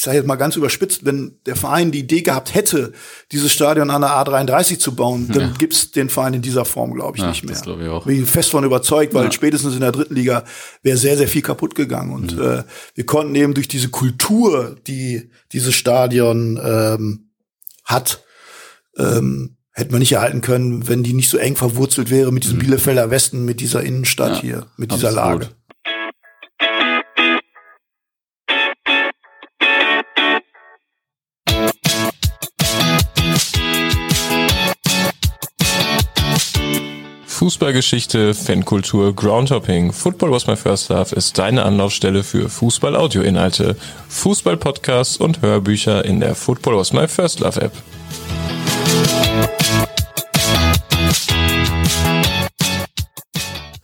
ich sage jetzt mal ganz überspitzt, wenn der Verein die Idee gehabt hätte, dieses Stadion an der A33 zu bauen, dann ja. gibt's den Verein in dieser Form, glaube ich, ja, nicht mehr. Das glaube ich auch. Bin fest von überzeugt, weil ja. spätestens in der dritten Liga wäre sehr, sehr viel kaputt gegangen. Und mhm. äh, wir konnten eben durch diese Kultur, die dieses Stadion ähm, hat, ähm, hätte man nicht erhalten können, wenn die nicht so eng verwurzelt wäre mit diesem mhm. Bielefelder Westen, mit dieser Innenstadt ja, hier, mit dieser Lage. Fußballgeschichte, Fankultur, Groundhopping. Football was my first love ist deine Anlaufstelle für Fußball-Audio-Inhalte, Fußball-Podcasts und Hörbücher in der Football was my first love App.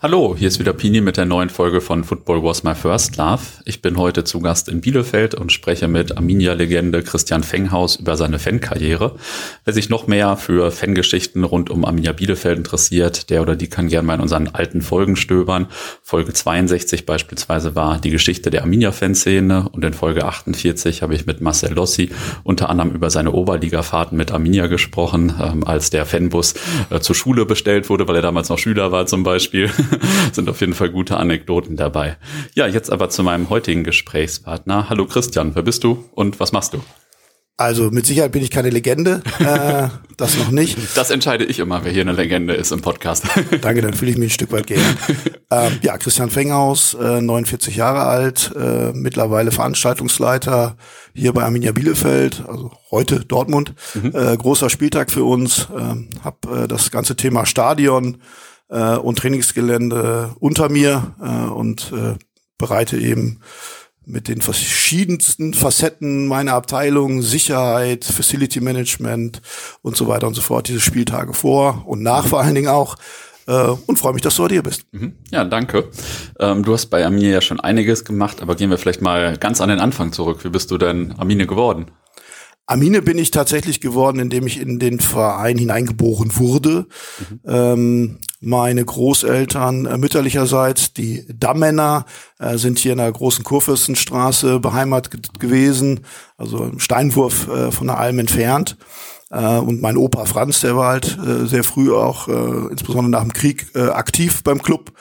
Hallo, hier ist wieder Pini mit der neuen Folge von Football Was My First Love. Ich bin heute zu Gast in Bielefeld und spreche mit Arminia-Legende Christian Fenghaus über seine Fankarriere. Wer sich noch mehr für Fangeschichten rund um Arminia Bielefeld interessiert, der oder die kann gerne mal in unseren alten Folgen stöbern. Folge 62 beispielsweise war die Geschichte der Arminia-Fanszene und in Folge 48 habe ich mit Marcel Lossi unter anderem über seine Oberliga-Fahrten mit Arminia gesprochen, ähm, als der Fanbus äh, zur Schule bestellt wurde, weil er damals noch Schüler war zum Beispiel. sind auf jeden Fall gute Anekdoten dabei. Ja, jetzt aber zu meinem heutigen Gesprächspartner. Hallo Christian, wer bist du und was machst du? Also mit Sicherheit bin ich keine Legende, äh, das noch nicht. Das entscheide ich immer, wer hier eine Legende ist im Podcast. Danke, dann fühle ich mich ein Stück weit geehrt. Ähm, ja, Christian Fenghaus, äh, 49 Jahre alt, äh, mittlerweile Veranstaltungsleiter hier bei Arminia Bielefeld, also heute Dortmund. Mhm. Äh, großer Spieltag für uns. Äh, hab äh, das ganze Thema Stadion äh, und Trainingsgelände unter mir äh, und äh, bereite eben mit den verschiedensten Facetten meiner Abteilung, Sicherheit, Facility Management und so weiter und so fort, diese Spieltage vor und nach vor allen Dingen auch. Äh, und freue mich, dass du heute hier bist. Mhm. Ja, danke. Ähm, du hast bei Arminia ja schon einiges gemacht, aber gehen wir vielleicht mal ganz an den Anfang zurück. Wie bist du denn Arminia geworden? Amine bin ich tatsächlich geworden, indem ich in den Verein hineingeboren wurde. Mhm. Ähm, meine Großeltern äh, mütterlicherseits, die Dammänner, äh, sind hier in der großen Kurfürstenstraße beheimatet gewesen, also im Steinwurf äh, von der Alm entfernt. Äh, und mein Opa Franz, der war halt äh, sehr früh auch, äh, insbesondere nach dem Krieg, äh, aktiv beim Club.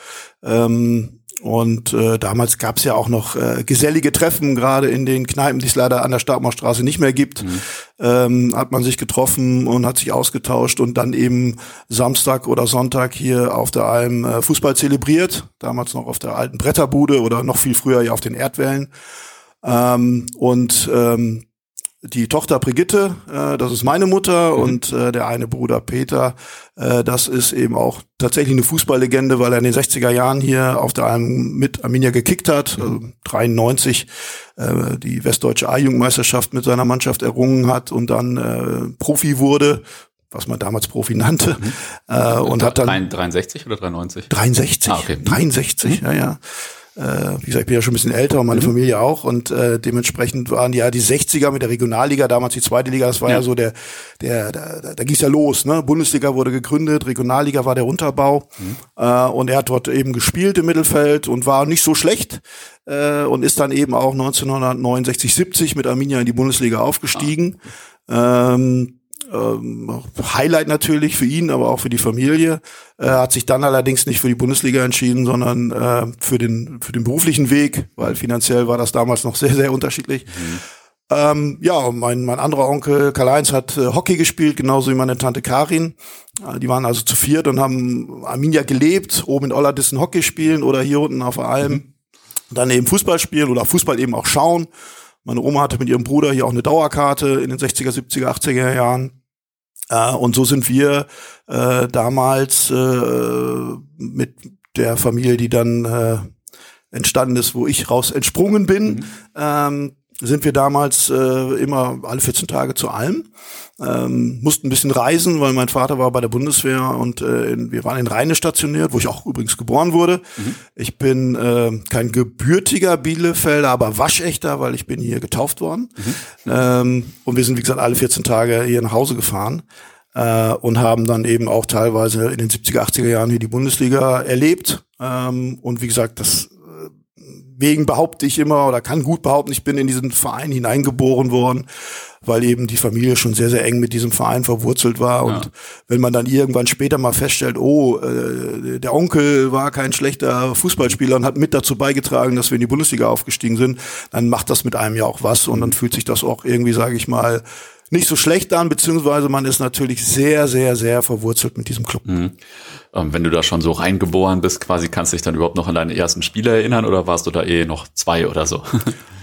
Ähm, und äh, damals gab es ja auch noch äh, gesellige Treffen, gerade in den Kneipen, die es leider an der Stabmauerstraße nicht mehr gibt. Mhm. Ähm, hat man sich getroffen und hat sich ausgetauscht und dann eben Samstag oder Sonntag hier auf der Alm äh, Fußball zelebriert. Damals noch auf der alten Bretterbude oder noch viel früher ja auf den Erdwellen. Ähm, und ähm, die Tochter Brigitte, äh, das ist meine Mutter mhm. und äh, der eine Bruder Peter, äh, das ist eben auch tatsächlich eine Fußballlegende, weil er in den 60er Jahren hier auf der Alm mit Arminia gekickt hat, also 93 äh, die westdeutsche A-Jugendmeisterschaft mit seiner Mannschaft errungen hat und dann äh, Profi wurde, was man damals Profi nannte. Mhm. Äh, und hat dann 63 oder 93? 63. Ah, okay. 63, mhm. ja, ja. Äh, wie gesagt, ich bin ja schon ein bisschen älter und meine mhm. Familie auch und äh, dementsprechend waren ja die 60er mit der Regionalliga, damals die zweite Liga, das war ja, ja so der, der, da, da ging's ja los, ne? Bundesliga wurde gegründet, Regionalliga war der Unterbau mhm. äh, und er hat dort eben gespielt im Mittelfeld und war nicht so schlecht äh, und ist dann eben auch 1969, 70 mit Arminia in die Bundesliga aufgestiegen. Ah. Ähm, ähm, Highlight natürlich für ihn, aber auch für die Familie. Er hat sich dann allerdings nicht für die Bundesliga entschieden, sondern äh, für den für den beruflichen Weg, weil finanziell war das damals noch sehr sehr unterschiedlich. Mhm. Ähm, ja, mein, mein anderer Onkel Karl-Heinz hat äh, Hockey gespielt, genauso wie meine Tante Karin. Äh, die waren also zu viert und haben Arminia gelebt, oben in Ollerdissen Hockey spielen oder hier unten auf der Alm. Mhm. Dann eben Fußball spielen oder Fußball eben auch schauen. Meine Oma hatte mit ihrem Bruder hier auch eine Dauerkarte in den 60er, 70er, 80er Jahren. Äh, und so sind wir äh, damals äh, mit der Familie, die dann äh, entstanden ist, wo ich raus entsprungen bin, mhm. ähm, sind wir damals äh, immer alle 14 Tage zu Alm. Ähm, mussten ein bisschen reisen, weil mein Vater war bei der Bundeswehr und äh, in, wir waren in Rheine stationiert, wo ich auch übrigens geboren wurde. Mhm. Ich bin äh, kein gebürtiger Bielefelder, aber waschechter, weil ich bin hier getauft worden. Mhm. Ähm, und wir sind, wie gesagt, alle 14 Tage hier nach Hause gefahren äh, und haben dann eben auch teilweise in den 70er, 80er Jahren hier die Bundesliga erlebt. Ähm, und wie gesagt, das deswegen behaupte ich immer oder kann gut behaupten, ich bin in diesen Verein hineingeboren worden, weil eben die Familie schon sehr, sehr eng mit diesem Verein verwurzelt war. Und ja. wenn man dann irgendwann später mal feststellt, oh, äh, der Onkel war kein schlechter Fußballspieler und hat mit dazu beigetragen, dass wir in die Bundesliga aufgestiegen sind, dann macht das mit einem ja auch was und dann fühlt sich das auch irgendwie, sage ich mal, nicht so schlecht an, beziehungsweise man ist natürlich sehr, sehr, sehr verwurzelt mit diesem Club. Mhm. Ähm, wenn du da schon so reingeboren bist, quasi kannst du dich dann überhaupt noch an deine ersten Spiele erinnern oder warst du da eh noch zwei oder so?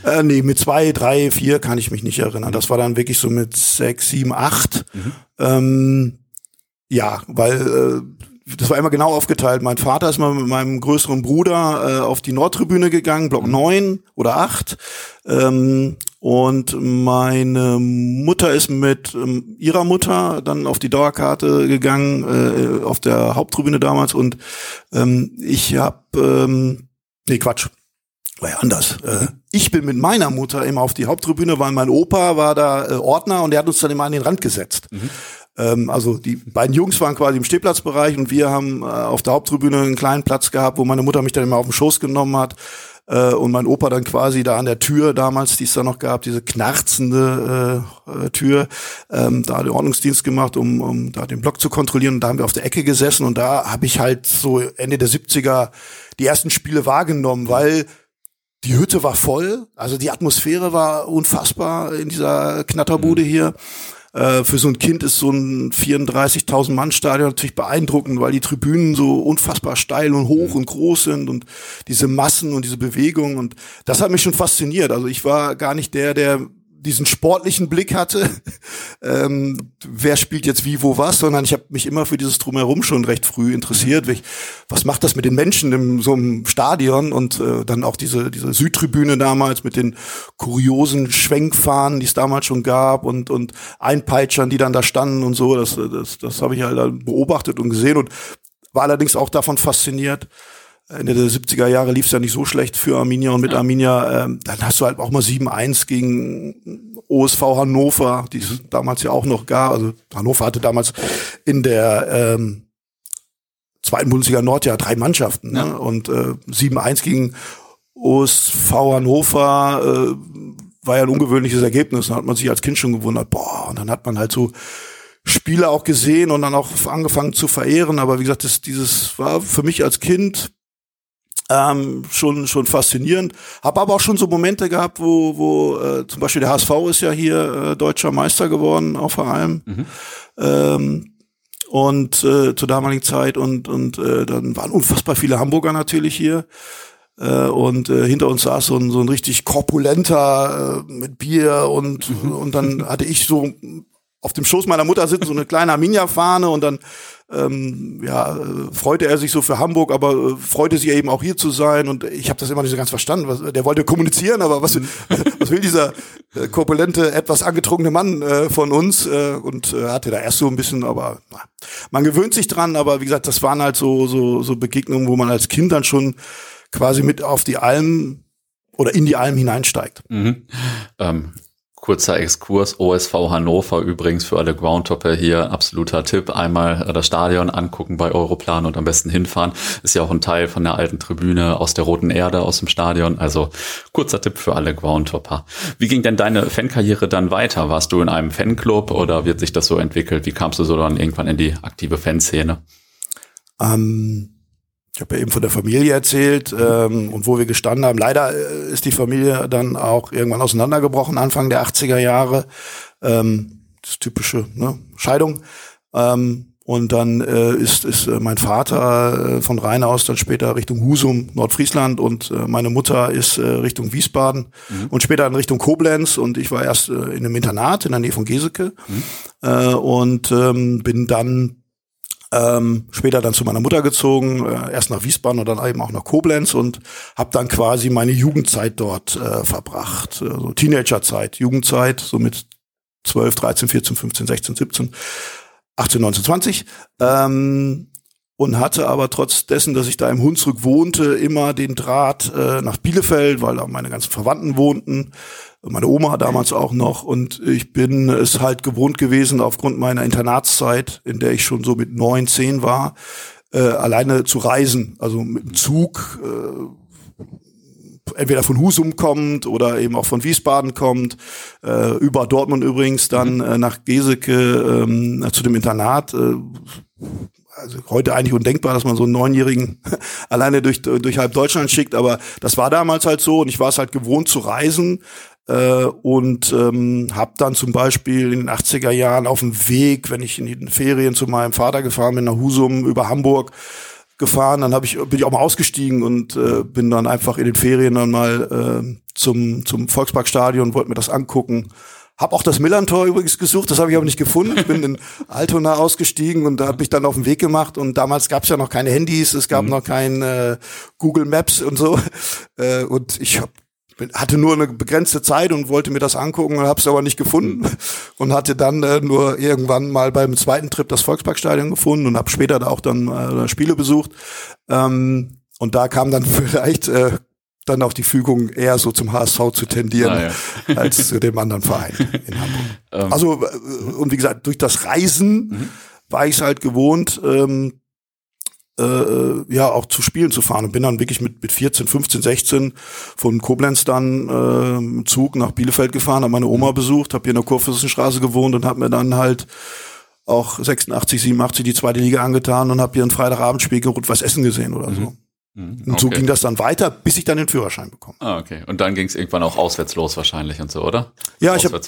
Äh, nee, mit zwei, drei, vier kann ich mich nicht erinnern. Das war dann wirklich so mit sechs, sieben, acht. Mhm. Ähm, ja, weil äh, das war immer genau aufgeteilt. Mein Vater ist mal mit meinem größeren Bruder äh, auf die Nordtribüne gegangen, Block mhm. neun oder acht. Ähm, und meine Mutter ist mit ähm, ihrer Mutter dann auf die Dauerkarte gegangen, äh, auf der Haupttribüne damals. Und ähm, ich habe, ähm, nee, Quatsch, war ja anders. Äh, ich bin mit meiner Mutter immer auf die Haupttribüne, weil mein Opa war da äh, Ordner und der hat uns dann immer an den Rand gesetzt. Mhm. Ähm, also die beiden Jungs waren quasi im Stehplatzbereich und wir haben äh, auf der Haupttribüne einen kleinen Platz gehabt, wo meine Mutter mich dann immer auf den Schoß genommen hat äh, und mein Opa dann quasi da an der Tür damals, die es da noch gab, diese knarzende äh, äh, Tür, ähm, da den Ordnungsdienst gemacht, um, um da den Block zu kontrollieren. Und da haben wir auf der Ecke gesessen und da habe ich halt so Ende der 70er die ersten Spiele wahrgenommen, weil die Hütte war voll, also die Atmosphäre war unfassbar in dieser Knatterbude mhm. hier. Äh, für so ein Kind ist so ein 34.000 Mann Stadion natürlich beeindruckend, weil die Tribünen so unfassbar steil und hoch mhm. und groß sind und diese Massen und diese Bewegung und das hat mich schon fasziniert. Also ich war gar nicht der, der diesen sportlichen Blick hatte, ähm, wer spielt jetzt wie, wo, was, sondern ich habe mich immer für dieses Drumherum schon recht früh interessiert. Ich, was macht das mit den Menschen in so einem Stadion und äh, dann auch diese, diese Südtribüne damals mit den kuriosen Schwenkfahnen, die es damals schon gab und, und Einpeitschern, die dann da standen und so. Das, das, das habe ich halt beobachtet und gesehen und war allerdings auch davon fasziniert, Ende der 70er Jahre lief es ja nicht so schlecht für Arminia und mit ja. Arminia, ähm, dann hast du halt auch mal 7-1 gegen OSV Hannover, die es damals ja auch noch gab. Also Hannover hatte damals in der ähm, zweiten Bundesliga Nord ja drei Mannschaften. Ne? Ja. Ne? Und äh, 7-1 gegen OSV Hannover äh, war ja ein ungewöhnliches Ergebnis. Da hat man sich als Kind schon gewundert, boah, und dann hat man halt so Spiele auch gesehen und dann auch angefangen zu verehren. Aber wie gesagt, das, dieses war für mich als Kind ähm, schon schon faszinierend. Habe aber auch schon so Momente gehabt, wo wo äh, zum Beispiel der HSV ist ja hier äh, deutscher Meister geworden, auch vor allem. Mhm. Ähm, und äh, zur damaligen Zeit und und äh, dann waren unfassbar viele Hamburger natürlich hier äh, und äh, hinter uns saß so ein, so ein richtig korpulenter äh, mit Bier und mhm. und dann hatte ich so auf dem Schoß meiner Mutter sitzen, so eine kleine Arminia-Fahne und dann ähm, ja, freute er sich so für Hamburg, aber äh, freute sich eben auch hier zu sein und ich habe das immer nicht so ganz verstanden. Was, der wollte kommunizieren, aber was, was will dieser äh, korpulente, etwas angetrunkene Mann äh, von uns äh, und äh, hatte da erst so ein bisschen, aber na, man gewöhnt sich dran, aber wie gesagt, das waren halt so, so, so Begegnungen, wo man als Kind dann schon quasi mit auf die Alm oder in die Alm hineinsteigt. Mhm. Ähm, Kurzer Exkurs, OSV Hannover übrigens für alle Groundtopper hier, absoluter Tipp. Einmal das Stadion angucken bei Europlan und am besten hinfahren. Ist ja auch ein Teil von der alten Tribüne aus der Roten Erde, aus dem Stadion. Also kurzer Tipp für alle Groundtopper. Wie ging denn deine Fankarriere dann weiter? Warst du in einem Fanclub oder wird sich das so entwickelt? Wie kamst du so dann irgendwann in die aktive Fanszene? Ähm ich habe ja eben von der Familie erzählt ähm, und wo wir gestanden haben. Leider äh, ist die Familie dann auch irgendwann auseinandergebrochen, Anfang der 80er Jahre. Ähm, das typische ne? Scheidung. Ähm, und dann äh, ist, ist äh, mein Vater äh, von Rhein aus dann später Richtung Husum, Nordfriesland und äh, meine Mutter ist äh, Richtung Wiesbaden mhm. und später in Richtung Koblenz und ich war erst äh, in einem Internat in der Nähe von Geseke mhm. äh, und ähm, bin dann ähm, später dann zu meiner Mutter gezogen, äh, erst nach Wiesbaden und dann eben auch nach Koblenz und habe dann quasi meine Jugendzeit dort äh, verbracht. Also Teenagerzeit, Jugendzeit, so mit 12, 13, 14, 15, 16, 17, 18, 19, 20. Ähm, und hatte aber trotz dessen, dass ich da im Hunsrück wohnte, immer den Draht äh, nach Bielefeld, weil da meine ganzen Verwandten wohnten meine Oma damals auch noch und ich bin es halt gewohnt gewesen aufgrund meiner Internatszeit, in der ich schon so mit neun, zehn war, äh, alleine zu reisen, also mit dem Zug, äh, entweder von Husum kommt oder eben auch von Wiesbaden kommt, äh, über Dortmund übrigens dann äh, nach Geseke ähm, zu dem Internat. Äh, also heute eigentlich undenkbar, dass man so einen Neunjährigen alleine durch, durch halb Deutschland schickt, aber das war damals halt so und ich war es halt gewohnt zu reisen äh, und ähm, habe dann zum Beispiel in den 80er Jahren auf dem Weg, wenn ich in den Ferien zu meinem Vater gefahren bin, nach Husum über Hamburg, gefahren, dann hab ich, bin ich auch mal ausgestiegen und äh, bin dann einfach in den Ferien dann mal äh, zum, zum Volksparkstadion, wollte mir das angucken. Hab auch das Millantor übrigens gesucht, das habe ich aber nicht gefunden. Ich bin in Altona ausgestiegen und da habe ich dann auf den Weg gemacht. Und damals gab es ja noch keine Handys, es gab mhm. noch kein äh, Google Maps und so. Äh, und ich habe hatte nur eine begrenzte Zeit und wollte mir das angucken und habe es aber nicht gefunden und hatte dann äh, nur irgendwann mal beim zweiten Trip das Volksparkstadion gefunden und habe später da auch dann äh, Spiele besucht ähm, und da kam dann vielleicht äh, dann auch die Fügung eher so zum HSV zu tendieren ah, ja. als zu dem anderen Verein in Hamburg. Ähm. Also äh, und wie gesagt durch das Reisen mhm. war ich es halt gewohnt ähm, äh, äh, ja auch zu Spielen zu fahren und bin dann wirklich mit mit 14, 15, 16 von Koblenz dann äh, im Zug nach Bielefeld gefahren, habe meine Oma mhm. besucht, habe hier in der Kurfürstenstraße gewohnt und habe mir dann halt auch 86, 87 die zweite Liga angetan und habe hier ein Freitagabendspiel gerut was essen gesehen oder so. Mhm. Mhm. Und so ging das dann weiter, bis ich dann den Führerschein bekomme. Ah, okay. Und dann ging es irgendwann auch auswärts los wahrscheinlich und so, oder? Ja, ich habe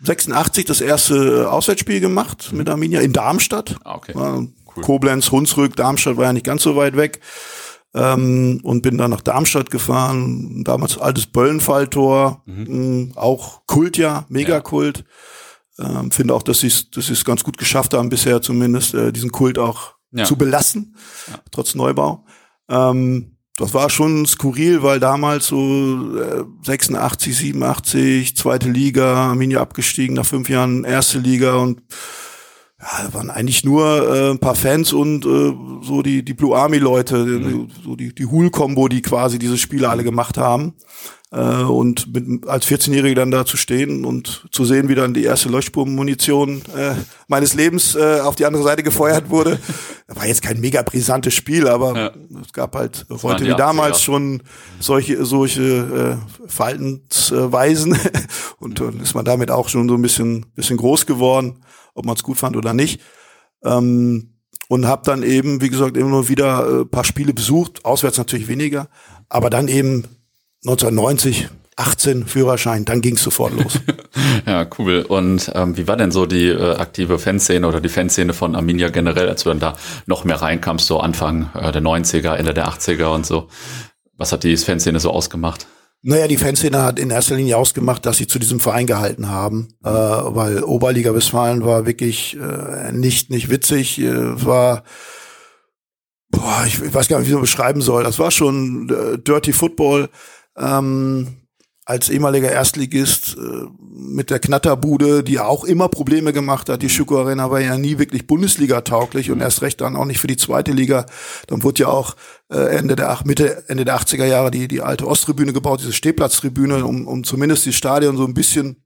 86 das erste Auswärtsspiel gemacht mit Arminia in Darmstadt. Ah, okay. Cool. Koblenz, Hunsrück, Darmstadt war ja nicht ganz so weit weg. Ähm, und bin dann nach Darmstadt gefahren. Damals altes Böllenfalltor, mhm. Hm, auch Kult ja, Megakult. Ja. Ähm, finde auch, dass sie es dass ganz gut geschafft haben, bisher zumindest, äh, diesen Kult auch ja. zu belassen, ja. trotz Neubau. Ähm, das war schon skurril, weil damals so äh, 86, 87, zweite Liga, Arminia abgestiegen, nach fünf Jahren erste Liga und ja, waren eigentlich nur äh, ein paar Fans und äh, so die, die Blue Army Leute, mhm. so die, die Hul-Kombo, die quasi diese Spiele alle gemacht haben. Äh, und mit, als 14-Jährige dann da zu stehen und zu sehen, wie dann die erste Leuchtspurmunition äh, meines Lebens äh, auf die andere Seite gefeuert wurde. war jetzt kein mega brisantes Spiel, aber ja. es gab halt das heute wie damals schon solche, solche äh, Verhaltensweisen. und dann ist man damit auch schon so ein bisschen, bisschen groß geworden ob man es gut fand oder nicht. Ähm, und habe dann eben, wie gesagt, immer nur wieder äh, paar Spiele besucht, auswärts natürlich weniger, aber dann eben 1990 18 Führerschein, dann ging's sofort los. ja, cool. Und ähm, wie war denn so die äh, aktive Fanszene oder die Fanszene von Arminia generell, als du dann da noch mehr reinkamst, so Anfang äh, der 90er, Ende der 80er und so? Was hat die Fanszene so ausgemacht? Naja, die Fanszene hat in erster Linie ausgemacht, dass sie zu diesem Verein gehalten haben, äh, weil Oberliga Westfalen war wirklich äh, nicht nicht witzig, äh, war boah, ich, ich weiß gar nicht, wie ich das beschreiben soll. Das war schon äh, Dirty Football. Ähm, als ehemaliger Erstligist äh, mit der Knatterbude, die auch immer Probleme gemacht hat. Die Schüko Arena war ja nie wirklich Bundesliga tauglich und erst recht dann auch nicht für die zweite Liga. Dann wurde ja auch äh, Ende der Mitte Ende der 80er Jahre die die alte Osttribüne gebaut, diese Stehplatztribüne, um, um zumindest die Stadion so ein bisschen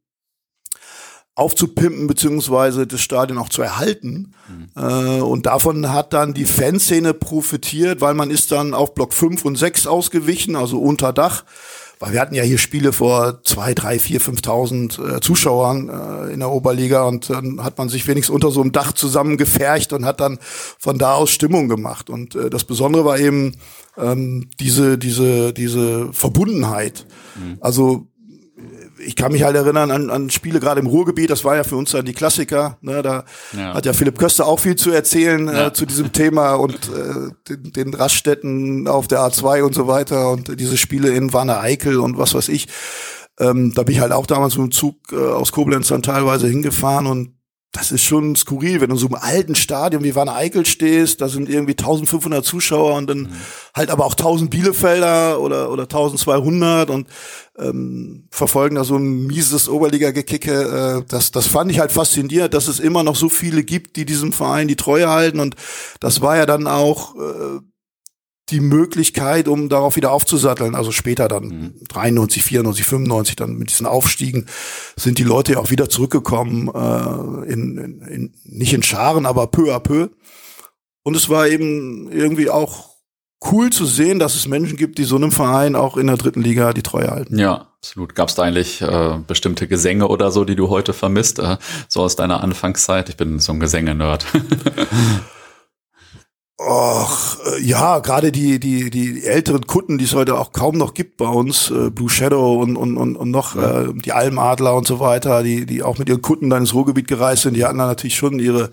aufzupimpen beziehungsweise das Stadion auch zu erhalten. Mhm. Äh, und davon hat dann die Fanszene profitiert, weil man ist dann auf Block 5 und 6 ausgewichen, also unter Dach weil wir hatten ja hier Spiele vor zwei, drei, vier, fünftausend äh, Zuschauern äh, in der Oberliga und dann hat man sich wenigstens unter so einem Dach zusammengefercht und hat dann von da aus Stimmung gemacht. Und äh, das Besondere war eben ähm, diese, diese, diese Verbundenheit. Mhm. Also ich kann mich halt erinnern an, an Spiele gerade im Ruhrgebiet, das war ja für uns dann die Klassiker. Ne? Da ja. hat ja Philipp Köster auch viel zu erzählen äh, ja. äh, zu diesem Thema und äh, den, den Raststätten auf der A2 und so weiter und diese Spiele in Wanne Eickel und was weiß ich. Ähm, da bin ich halt auch damals mit dem Zug äh, aus Koblenz dann teilweise hingefahren und das ist schon skurril, wenn du so im alten Stadion wie Wanne Eickel stehst, da sind irgendwie 1500 Zuschauer und dann mhm. halt aber auch 1000 Bielefelder oder, oder 1200 und ähm, verfolgen da so ein mieses Oberliga-Gekicke. Äh, das, das fand ich halt faszinierend, dass es immer noch so viele gibt, die diesem Verein die Treue halten und das war ja dann auch äh, die Möglichkeit, um darauf wieder aufzusatteln. Also später dann mhm. 93, 94, 95, dann mit diesen Aufstiegen sind die Leute ja auch wieder zurückgekommen, äh, in, in, in, nicht in Scharen, aber peu à peu. Und es war eben irgendwie auch cool zu sehen, dass es Menschen gibt, die so einem Verein auch in der dritten Liga die Treue halten. Ja, absolut. Gab es da eigentlich äh, bestimmte Gesänge oder so, die du heute vermisst, äh, so aus deiner Anfangszeit? Ich bin so ein Gesänge-Nerd. Och, äh, ja, gerade die, die, die älteren Kunden, die es heute auch kaum noch gibt bei uns, äh, Blue Shadow und, und, und, und noch äh, die Almadler und so weiter, die, die auch mit ihren Kunden dann ins Ruhrgebiet gereist sind, die hatten da natürlich schon ihre,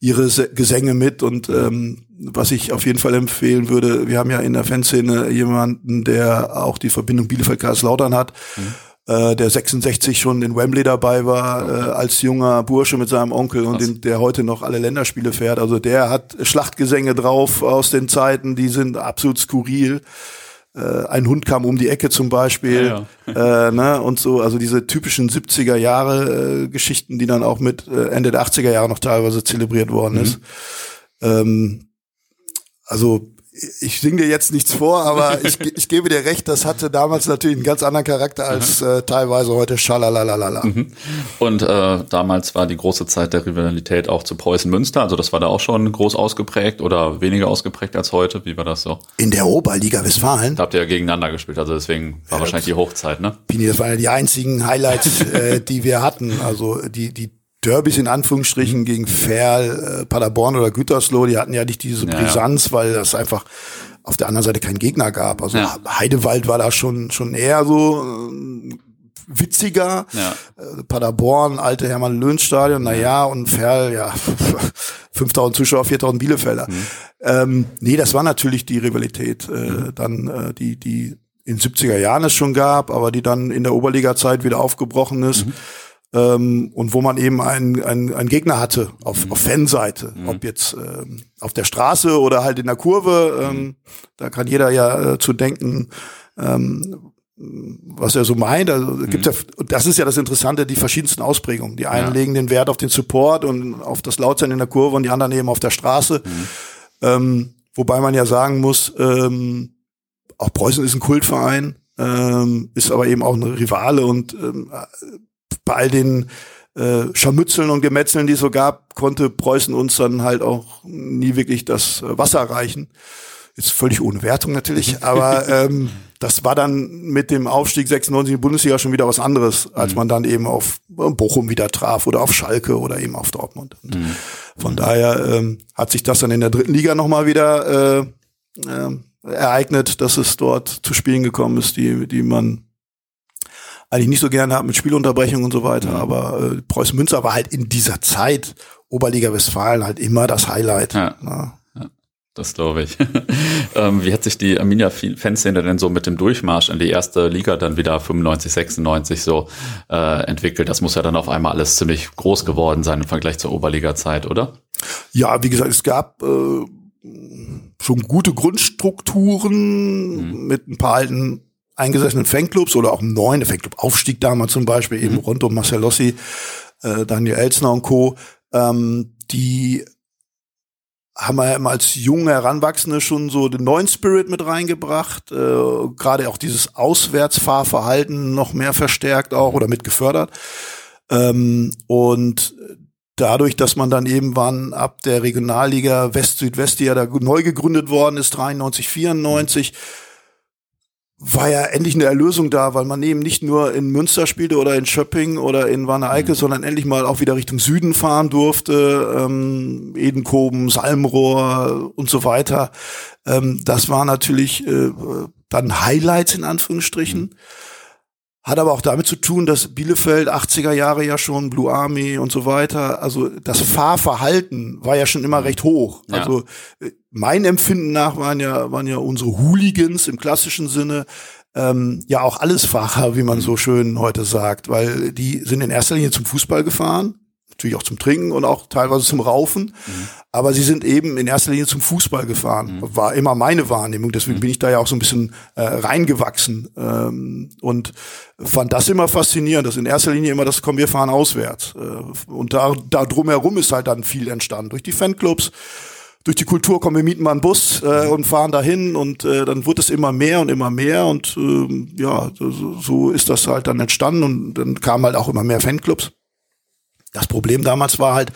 ihre Gesänge mit und ähm, was ich auf jeden Fall empfehlen würde, wir haben ja in der Fanszene jemanden, der auch die Verbindung Bielefeld-Kaiserslautern hat. Mhm äh, der 66 schon in Wembley dabei war, äh, als junger Bursche mit seinem Onkel und den, der heute noch alle Länderspiele fährt. Also der hat Schlachtgesänge drauf aus den Zeiten, die sind absolut skurril. Äh, ein Hund kam um die Ecke zum Beispiel, ja, ja. äh, ne, und so, also diese typischen 70er Jahre äh, Geschichten, die dann auch mit äh, Ende der 80er Jahre noch teilweise zelebriert worden mhm. ist. Ähm, also ich singe dir jetzt nichts vor, aber ich, ich gebe dir recht, das hatte damals natürlich einen ganz anderen Charakter als äh, teilweise heute Schalalalala. Mhm. Und äh, damals war die große Zeit der Rivalität auch zu Preußen Münster, also das war da auch schon groß ausgeprägt oder weniger ausgeprägt als heute. Wie war das so? In der Oberliga Westfalen? Da habt ihr ja gegeneinander gespielt, also deswegen war ja, wahrscheinlich die Hochzeit, ne? Pini, das waren ja die einzigen Highlights, äh, die wir hatten. Also die, die Derbys in Anführungsstrichen gegen Ferl, äh, Paderborn oder Gütersloh, die hatten ja nicht diese Brisanz, ja, weil das einfach auf der anderen Seite keinen Gegner gab. Also ja. Heidewald war da schon schon eher so äh, witziger. Ja. Äh, Paderborn, alte Hermann-Löhn-Stadion, na ja, und Ferl, ja, 5000 Zuschauer, 4000 Bielefelder. Mhm. Ähm, nee, das war natürlich die Rivalität, äh, mhm. dann äh, die die in 70er Jahren es schon gab, aber die dann in der Oberliga-Zeit wieder aufgebrochen ist. Mhm ähm, und wo man eben einen, einen, einen Gegner hatte auf, mhm. auf Fanseite, mhm. ob jetzt ähm, auf der Straße oder halt in der Kurve. Ähm, mhm. Da kann jeder ja äh, zu denken, ähm, was er so meint. Also mhm. gibt's ja, das ist ja das Interessante, die verschiedensten Ausprägungen. Die einen ja. legen den Wert auf den Support und auf das Lautsein in der Kurve und die anderen eben auf der Straße. Mhm. Ähm, wobei man ja sagen muss, ähm, auch Preußen ist ein Kultverein, ähm, ist aber eben auch ein Rivale und ähm, bei all den äh, Scharmützeln und Gemetzeln, die es so gab, konnte Preußen uns dann halt auch nie wirklich das äh, Wasser reichen. Ist völlig ohne Wertung natürlich, aber ähm, das war dann mit dem Aufstieg 96 in die Bundesliga schon wieder was anderes, als mhm. man dann eben auf Bochum wieder traf oder auf Schalke oder eben auf Dortmund. Mhm. Von daher ähm, hat sich das dann in der dritten Liga nochmal wieder äh, äh, ereignet, dass es dort zu Spielen gekommen ist, die, die man eigentlich nicht so gerne habe mit Spielunterbrechung und so weiter. Mhm. Aber äh, Preußen Münster war halt in dieser Zeit Oberliga Westfalen halt immer das Highlight. Ja. ja. Das glaube ich. ähm, wie hat sich die Arminia-Fanszene denn so mit dem Durchmarsch in die erste Liga dann wieder 95, 96 so äh, entwickelt? Das muss ja dann auf einmal alles ziemlich groß geworden sein im Vergleich zur Oberliga-Zeit, oder? Ja, wie gesagt, es gab äh, schon gute Grundstrukturen mhm. mit ein paar alten eingesessenen Fanclubs oder auch neuen, der Fanclub Aufstieg damals zum Beispiel, eben mhm. rund um Marcel Lossi, äh, Daniel Elsner und Co., ähm, die haben wir ja immer als junge Heranwachsende schon so den neuen Spirit mit reingebracht, äh, gerade auch dieses Auswärtsfahrverhalten noch mehr verstärkt auch oder mit gefördert. Ähm, und dadurch, dass man dann irgendwann ab der Regionalliga West-Südwest, die ja da neu gegründet worden ist, 93, 94, mhm war ja endlich eine Erlösung da, weil man eben nicht nur in Münster spielte oder in Schöpping oder in Wanne Eickel, mhm. sondern endlich mal auch wieder Richtung Süden fahren durfte, ähm, Edenkoben, Salmrohr und so weiter. Ähm, das war natürlich äh, dann Highlights in Anführungsstrichen. Mhm. Hat aber auch damit zu tun, dass Bielefeld 80er Jahre ja schon Blue Army und so weiter, also das Fahrverhalten war ja schon immer recht hoch. Ja. Also äh, mein Empfinden nach waren ja, waren ja unsere Hooligans im klassischen Sinne ähm, ja auch alles Fahrer, wie man so schön heute sagt, weil die sind in erster Linie zum Fußball gefahren, natürlich auch zum Trinken und auch teilweise zum Raufen. Mhm. Aber sie sind eben in erster Linie zum Fußball gefahren. Mhm. War immer meine Wahrnehmung. Deswegen mhm. bin ich da ja auch so ein bisschen äh, reingewachsen ähm, und fand das immer faszinierend. Dass in erster Linie immer das kommen wir fahren auswärts. Äh, und da, da drumherum ist halt dann viel entstanden durch die Fanclubs. Durch die Kultur kommen wir mieten mal einen Bus äh, und fahren dahin und äh, dann wird es immer mehr und immer mehr und äh, ja, so, so ist das halt dann entstanden und dann kamen halt auch immer mehr Fanclubs. Das Problem damals war halt,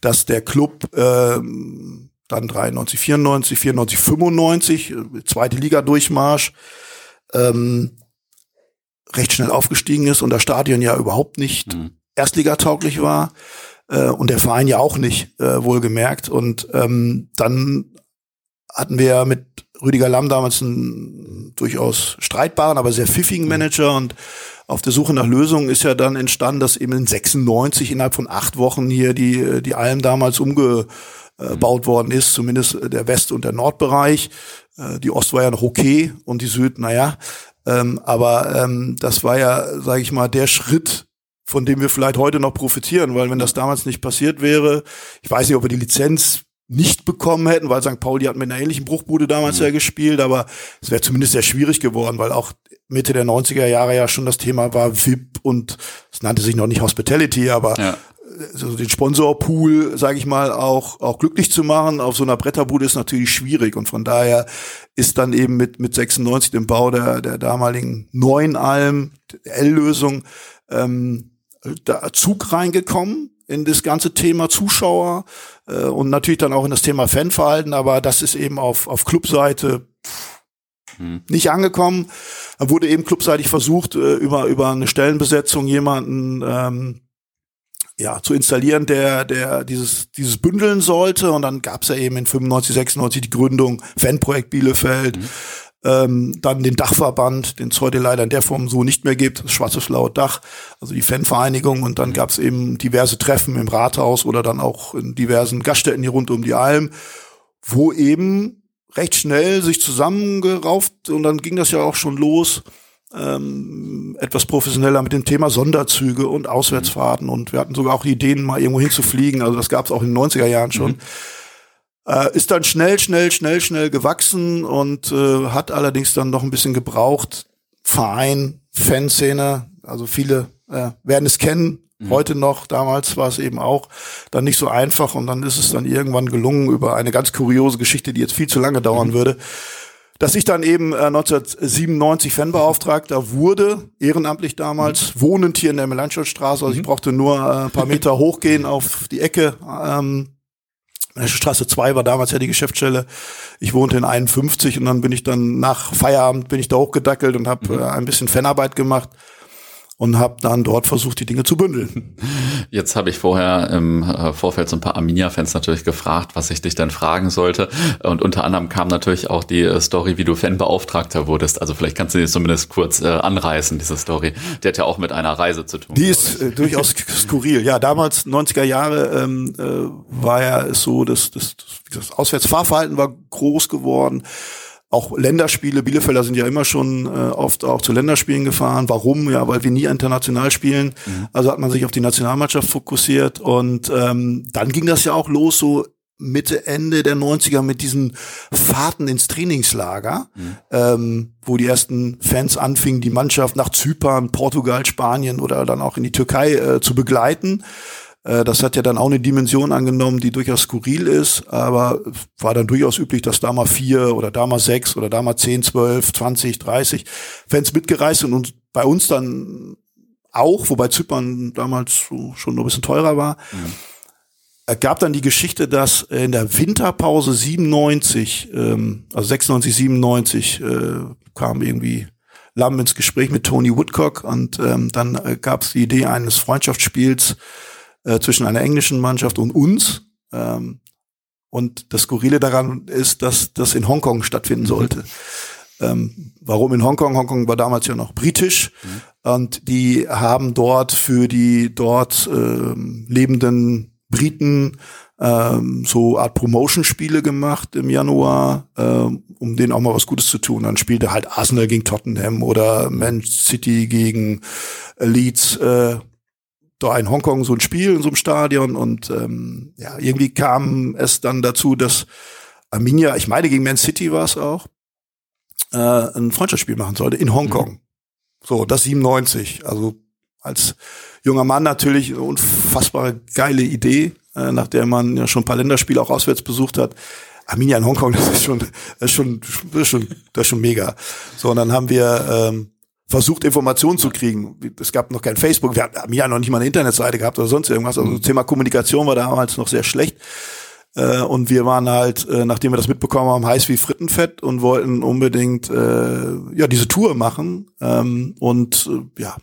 dass der Club äh, dann dann 93, 94, 94, 95, zweite Liga-Durchmarsch, ähm, recht schnell aufgestiegen ist und das Stadion ja überhaupt nicht mhm. erstligatauglich war äh, und der Verein ja auch nicht, äh, wohlgemerkt. Und ähm, dann hatten wir mit Rüdiger Lamm damals einen durchaus streitbaren, aber sehr pfiffigen mhm. Manager und auf der Suche nach Lösungen ist ja dann entstanden, dass eben in 96 innerhalb von acht Wochen hier die, die Alm damals umgebaut mhm. worden ist, zumindest der West- und der Nordbereich. Äh, die Ost war ja noch okay und die Süd, naja. Ähm, aber ähm, das war ja, sage ich mal, der Schritt, von dem wir vielleicht heute noch profitieren, weil wenn das damals nicht passiert wäre, ich weiß nicht, ob wir die Lizenz nicht bekommen hätten, weil St. Pauli hat mit einer ähnlichen Bruchbude damals mhm. ja gespielt, aber es wäre zumindest sehr schwierig geworden, weil auch Mitte der 90er Jahre ja schon das Thema war VIP und es nannte sich noch nicht Hospitality, aber ja. so den Sponsorpool, sage ich mal, auch auch glücklich zu machen auf so einer Bretterbude ist natürlich schwierig und von daher ist dann eben mit mit 96 dem Bau der der damaligen neuen Alm L-Lösung ähm, da Zug reingekommen in das ganze Thema Zuschauer äh, und natürlich dann auch in das Thema Fanverhalten, aber das ist eben auf, auf Clubseite hm. nicht angekommen. Da wurde eben clubseitig versucht, äh, über, über eine Stellenbesetzung jemanden ähm, ja, zu installieren, der, der dieses, dieses bündeln sollte. Und dann gab's ja eben in 95, 96 die Gründung Fanprojekt Bielefeld. Mhm ähm, dann den Dachverband, den es heute leider in der Form so nicht mehr gibt, das Schwarzes Blaue Dach, also die Fanvereinigung. Und dann gab es eben diverse Treffen im Rathaus oder dann auch in diversen Gaststätten hier rund um die Alm, wo eben recht schnell sich zusammengerauft und dann ging das ja auch schon los, ähm, etwas professioneller mit dem Thema Sonderzüge und Auswärtsfahrten. Und wir hatten sogar auch Ideen, mal irgendwo hinzufliegen, also das gab es auch in den 90er Jahren schon. Mhm. Äh, ist dann schnell, schnell, schnell, schnell gewachsen und äh, hat allerdings dann noch ein bisschen gebraucht. Verein, Fanszene, also viele äh, werden es kennen, mhm. heute noch, damals war es eben auch dann nicht so einfach und dann ist es dann irgendwann gelungen über eine ganz kuriose Geschichte, die jetzt viel zu lange dauern mhm. würde, dass ich dann eben äh, 1997 Fanbeauftragter wurde, ehrenamtlich damals, mhm. wohnend hier in der Melanchthonstraße, also ich brauchte nur äh, ein paar Meter hochgehen auf die Ecke ähm, Straße 2 war damals ja die Geschäftsstelle. Ich wohnte in 51 und dann bin ich dann nach Feierabend bin ich da hochgedackelt und habe mhm. äh, ein bisschen Fanarbeit gemacht und habe dann dort versucht, die Dinge zu bündeln. Jetzt habe ich vorher im äh, Vorfeld so ein paar Arminia-Fans natürlich gefragt, was ich dich denn fragen sollte. Und unter anderem kam natürlich auch die äh, Story, wie du Fanbeauftragter wurdest. Also vielleicht kannst du die zumindest kurz äh, anreißen, diese Story. Die hat ja auch mit einer Reise zu tun. Die ist äh, durchaus skurril. Ja, damals, 90er Jahre, ähm, äh, war ja so, dass, dass, das Auswärtsfahrverhalten war groß geworden auch Länderspiele, Bielefelder sind ja immer schon äh, oft auch zu Länderspielen gefahren. Warum? Ja, weil wir nie international spielen. Mhm. Also hat man sich auf die Nationalmannschaft fokussiert und ähm, dann ging das ja auch los so Mitte, Ende der 90er mit diesen Fahrten ins Trainingslager, mhm. ähm, wo die ersten Fans anfingen, die Mannschaft nach Zypern, Portugal, Spanien oder dann auch in die Türkei äh, zu begleiten. Äh, das hat ja dann auch eine Dimension angenommen, die durchaus skurril ist, aber war dann durchaus üblich, dass da mal vier oder da mal sechs oder da mal zehn, zwölf, zwanzig, dreißig Fans mitgereist sind und bei uns dann auch, wobei Zypern damals schon ein bisschen teurer war. Mhm. Es gab dann die Geschichte, dass in der Winterpause 97, ähm, also 96, 97, äh, kam irgendwie Lamm ins Gespräch mit Tony Woodcock und ähm, dann äh, gab es die Idee eines Freundschaftsspiels äh, zwischen einer englischen Mannschaft und uns. Ähm, und das Skurrile daran ist, dass das in Hongkong stattfinden sollte. Ähm, warum in Hongkong? Hongkong war damals ja noch britisch mhm. und die haben dort für die dort ähm, lebenden Briten ähm, so Art Promotion-Spiele gemacht im Januar, ähm, um denen auch mal was Gutes zu tun. Dann spielte halt Arsenal gegen Tottenham oder Man City gegen Leeds. Äh, da in Hongkong so ein Spiel in so einem Stadion und ähm, ja, irgendwie kam es dann dazu, dass Arminia, ich meine gegen Man City war es auch, äh, ein Freundschaftsspiel machen sollte in Hongkong. Mhm. So, das 97. Also als junger Mann natürlich eine unfassbare geile Idee, äh, nach der man ja schon ein paar Länderspiele auch auswärts besucht hat. Arminia in Hongkong, das ist schon, das ist schon, das ist schon, das ist schon mega. So, und dann haben wir ähm, versucht, Informationen zu kriegen. Es gab noch kein Facebook, wir haben ja noch nicht mal eine Internetseite gehabt oder sonst irgendwas. Also das Thema Kommunikation war damals noch sehr schlecht. Äh, und wir waren halt, äh, nachdem wir das mitbekommen haben, heiß wie Frittenfett und wollten unbedingt äh, ja diese Tour machen. Ähm, und ja,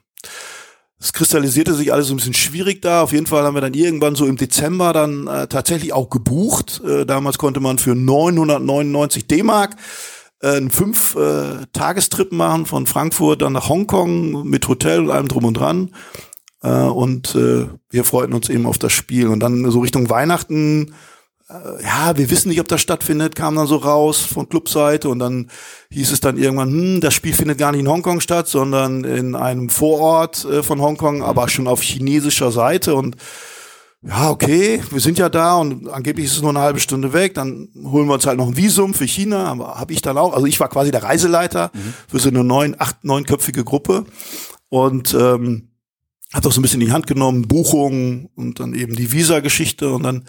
es kristallisierte sich alles so ein bisschen schwierig da. Auf jeden Fall haben wir dann irgendwann so im Dezember dann tatsächlich auch gebucht. Damals konnte man für 999 D-Mark äh, einen fünf äh, Tagestrip machen von Frankfurt dann nach Hongkong mit Hotel und allem drum und dran. Äh, und äh, wir freuten uns eben auf das Spiel. Und dann so Richtung Weihnachten äh, ja, wir wissen nicht, ob das stattfindet, kam dann so raus von Clubseite und dann hieß es dann irgendwann, hm, das Spiel findet gar nicht in Hongkong statt, sondern in einem Vorort äh, von Hongkong, aber schon auf chinesischer Seite und ja, okay, wir sind ja da und angeblich ist es nur eine halbe Stunde weg, dann holen wir uns halt noch ein Visum für China, aber habe ich dann auch, also ich war quasi der Reiseleiter mhm. für so eine neun, acht, neunköpfige Gruppe und ähm, habe doch so ein bisschen in die Hand genommen, Buchungen und dann eben die Visa-Geschichte und dann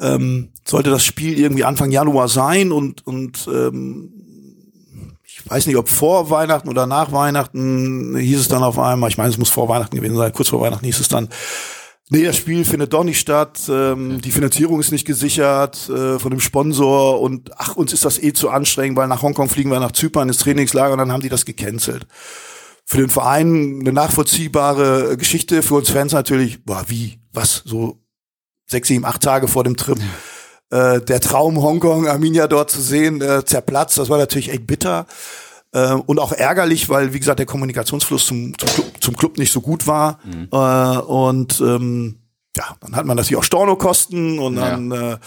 ähm, sollte das Spiel irgendwie Anfang Januar sein und, und ähm, ich weiß nicht, ob vor Weihnachten oder nach Weihnachten hieß es dann auf einmal, ich meine, es muss vor Weihnachten gewesen sein, kurz vor Weihnachten hieß es dann, nee, das Spiel findet doch nicht statt, ähm, die Finanzierung ist nicht gesichert äh, von dem Sponsor und ach, uns ist das eh zu anstrengend, weil nach Hongkong fliegen wir nach Zypern ins Trainingslager und dann haben die das gecancelt. Für den Verein eine nachvollziehbare Geschichte, für uns Fans natürlich, boah, wie, was, so sechs, sieben, acht Tage vor dem Trip. Äh, der Traum Hongkong, Arminia dort zu sehen, äh, zerplatzt. Das war natürlich echt bitter. Äh, und auch ärgerlich, weil, wie gesagt, der Kommunikationsfluss zum, zum, Club, zum Club nicht so gut war. Mhm. Äh, und ähm, ja, dann hat man natürlich auch Stornokosten und dann ja. Äh,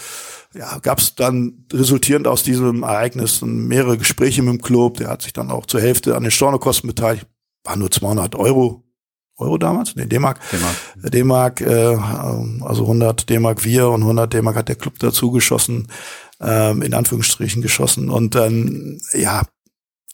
ja, gab es dann resultierend aus diesem Ereignis mehrere Gespräche mit dem Club. Der hat sich dann auch zur Hälfte an den Stornokosten beteiligt. War nur 200 Euro Euro damals? Nee, D-Mark. D-Mark, D-Mark äh, also 100 D-Mark wir und 100 D-Mark hat der Club dazu geschossen, ähm, in Anführungsstrichen geschossen. Und dann, ja,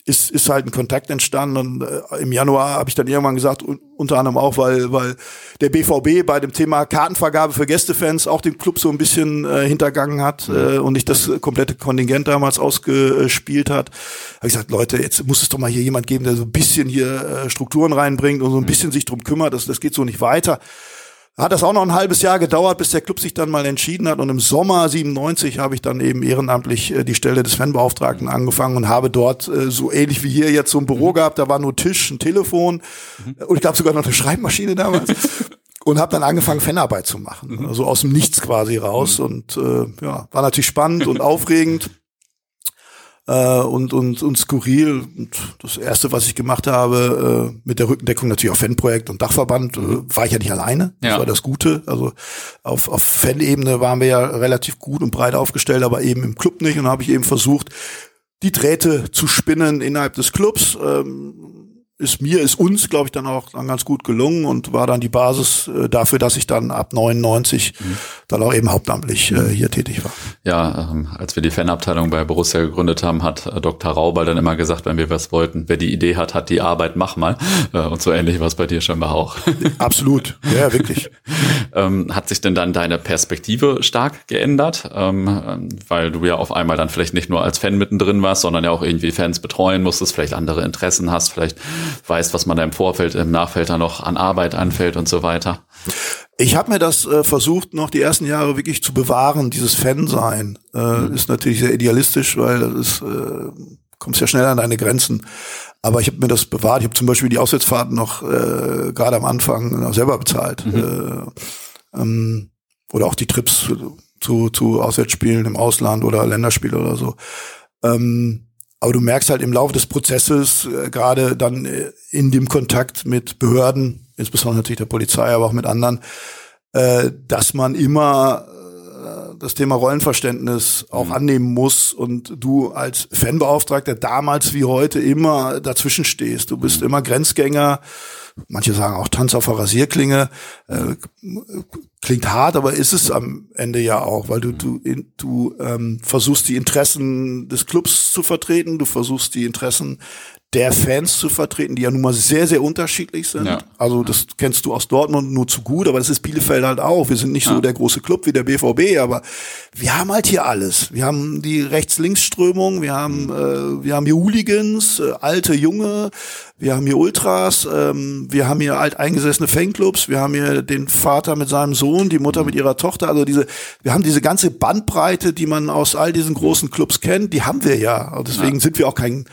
ist, ist halt ein Kontakt entstanden und äh, im Januar habe ich dann irgendwann gesagt, un unter anderem auch, weil, weil der BVB bei dem Thema Kartenvergabe für Gästefans auch den Club so ein bisschen äh, hintergangen hat mhm. äh, und nicht das komplette Kontingent damals ausgespielt hat, habe ich gesagt, Leute, jetzt muss es doch mal hier jemand geben, der so ein bisschen hier äh, Strukturen reinbringt und so ein mhm. bisschen sich drum kümmert, das, das geht so nicht weiter hat das auch noch ein halbes Jahr gedauert, bis der Club sich dann mal entschieden hat. Und im Sommer 97 habe ich dann eben ehrenamtlich äh, die Stelle des Fanbeauftragten angefangen und habe dort äh, so ähnlich wie hier jetzt so ein Büro mhm. gehabt. Da war nur Tisch, ein Telefon mhm. und ich glaube sogar noch eine Schreibmaschine damals. und habe dann angefangen, Fanarbeit zu machen. Mhm. Also aus dem Nichts quasi raus. Und äh, ja, war natürlich spannend und aufregend äh, und, und, und skurril. Und das erste, was ich gemacht habe, äh, mit der Rückendeckung natürlich auf Fanprojekt und Dachverband, äh, war ich ja nicht alleine. Das ja. war das Gute. Also auf, auf Fanebene waren wir ja relativ gut und breit aufgestellt, aber eben im Club nicht. Und habe ich eben versucht, die Drähte zu spinnen innerhalb des Clubs. Ähm, ist mir, ist uns, glaube ich, dann auch dann ganz gut gelungen und war dann die Basis äh, dafür, dass ich dann ab 99 mhm. dann auch eben hauptamtlich äh, hier tätig war. Ja, ähm, als wir die Fanabteilung bei Borussia gegründet haben, hat äh, Dr. Rauber dann immer gesagt, wenn wir was wollten, wer die Idee hat, hat die Arbeit, mach mal. Äh, und so ähnlich war es bei dir scheinbar auch. Absolut, ja, wirklich. ähm, hat sich denn dann deine Perspektive stark geändert? Ähm, weil du ja auf einmal dann vielleicht nicht nur als Fan mittendrin warst, sondern ja auch irgendwie Fans betreuen musstest, vielleicht andere Interessen hast, vielleicht weißt, was man da im Vorfeld, im Nachfeld da noch an Arbeit anfällt und so weiter. Ich habe mir das äh, versucht, noch die ersten Jahre wirklich zu bewahren, dieses Fan-Sein. Äh, mhm. Ist natürlich sehr idealistisch, weil das ist, äh, kommst ja schnell an deine Grenzen. Aber ich habe mir das bewahrt. Ich habe zum Beispiel die Auswärtsfahrten noch äh, gerade am Anfang noch selber bezahlt. Mhm. Äh, ähm, oder auch die Trips zu, zu Auswärtsspielen im Ausland oder Länderspiele oder so. Ähm, aber du merkst halt im Laufe des Prozesses, äh, gerade dann äh, in dem Kontakt mit Behörden, insbesondere natürlich der Polizei, aber auch mit anderen, äh, dass man immer das Thema Rollenverständnis auch mhm. annehmen muss und du als Fanbeauftragter damals wie heute immer dazwischen stehst. Du bist mhm. immer Grenzgänger manche sagen auch Tanz auf der Rasierklinge, äh, klingt hart, aber ist es am Ende ja auch, weil du du du ähm, versuchst die Interessen des Clubs zu vertreten, du versuchst die Interessen der Fans zu vertreten, die ja nun mal sehr, sehr unterschiedlich sind. Ja. Also das kennst du aus Dortmund nur zu gut, aber das ist Bielefeld halt auch. Wir sind nicht ja. so der große Club wie der BVB, aber wir haben halt hier alles. Wir haben die Rechts-Links-Strömung, wir haben, mhm. äh, wir haben hier Hooligans, äh, alte, junge, wir haben hier Ultras, ähm, wir haben hier alteingesessene Fanclubs, wir haben hier den Vater mit seinem Sohn, die Mutter mit ihrer Tochter. Also diese, wir haben diese ganze Bandbreite, die man aus all diesen großen Clubs kennt, die haben wir ja. Und deswegen ja. sind wir auch kein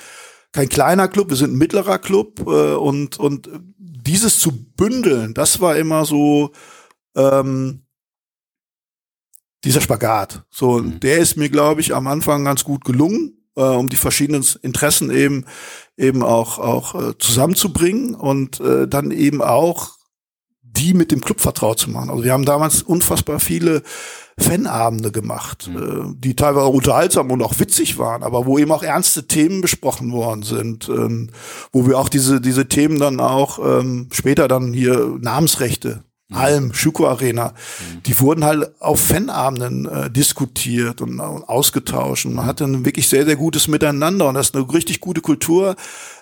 kein kleiner Club, wir sind ein mittlerer Club äh, und und dieses zu bündeln, das war immer so ähm, dieser Spagat. So, mhm. der ist mir, glaube ich, am Anfang ganz gut gelungen, äh, um die verschiedenen Interessen eben eben auch auch äh, zusammenzubringen und äh, dann eben auch die mit dem Club vertraut zu machen. Also wir haben damals unfassbar viele Fanabende gemacht, mhm. die teilweise unterhaltsam und auch witzig waren, aber wo eben auch ernste Themen besprochen worden sind, ähm, wo wir auch diese diese Themen dann auch ähm, später dann hier Namensrechte. Alm, Schuko Arena, mhm. die wurden halt auf Fanabenden äh, diskutiert und, und ausgetauscht. Und man hatte ein wirklich sehr, sehr gutes Miteinander und das ist eine richtig gute Kultur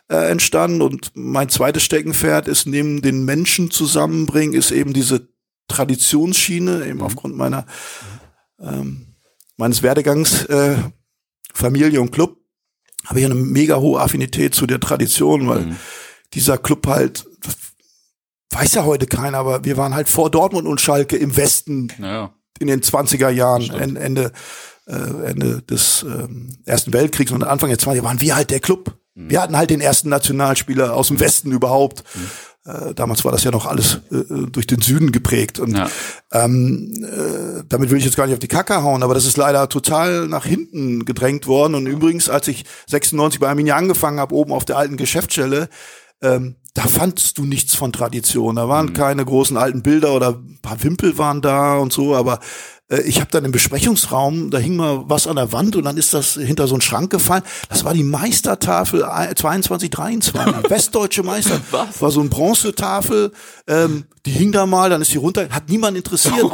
äh, entstanden. Und mein zweites Steckenpferd ist neben den Menschen zusammenbringen, ist eben diese Traditionsschiene, eben mhm. aufgrund meiner ähm, meines Werdegangs äh, Familie und Club, habe ich eine mega hohe Affinität zu der Tradition, weil mhm. dieser Club halt, weiß ja heute keiner, aber wir waren halt vor Dortmund und Schalke im Westen ja. in den 20er Jahren, Ende, äh, Ende des ähm, Ersten Weltkriegs und Anfang der 20er waren wir halt der Club. Mhm. Wir hatten halt den ersten Nationalspieler aus dem Westen überhaupt. Mhm. Äh, damals war das ja noch alles äh, durch den Süden geprägt. Und ja. ähm, äh, damit will ich jetzt gar nicht auf die Kacke hauen, aber das ist leider total nach hinten gedrängt worden. Und übrigens, als ich 96 bei Arminia angefangen habe, oben auf der alten Geschäftsstelle, ähm, da fandst du nichts von Tradition. Da waren mhm. keine großen alten Bilder oder ein paar Wimpel waren da und so, aber äh, ich habe dann im Besprechungsraum, da hing mal was an der Wand und dann ist das hinter so einen Schrank gefallen. Das war die Meistertafel 22, 23, westdeutsche Meister. Was? War so eine Bronzetafel, ähm, die hing da mal, dann ist die runter, hat niemand interessiert.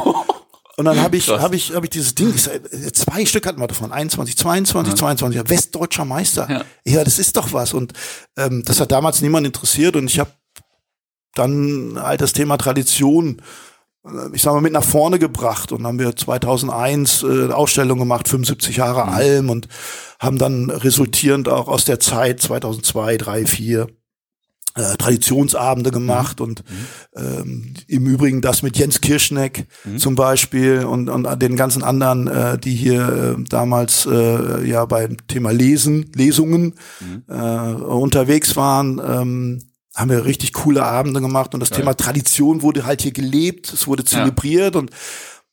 Und dann habe ich, habe ich, habe ich dieses Ding, äh, zwei Stück hatten wir davon, 21, 22, ja. 22, westdeutscher Meister. Ja. ja, das ist doch was. Und ähm, das hat damals niemand interessiert und ich habe dann halt das Thema Tradition ich sag mal, mit nach vorne gebracht und haben wir 2001 äh, Ausstellung gemacht, 75 Jahre mhm. Alm und haben dann resultierend auch aus der Zeit 2002, 3, 4 äh, Traditionsabende gemacht mhm. und ähm, im Übrigen das mit Jens Kirschneck mhm. zum Beispiel und, und den ganzen anderen, äh, die hier äh, damals äh, ja beim Thema Lesen, Lesungen mhm. äh, unterwegs waren. Ähm, haben wir richtig coole Abende gemacht und das Geil. Thema Tradition wurde halt hier gelebt, es wurde zelebriert ja. und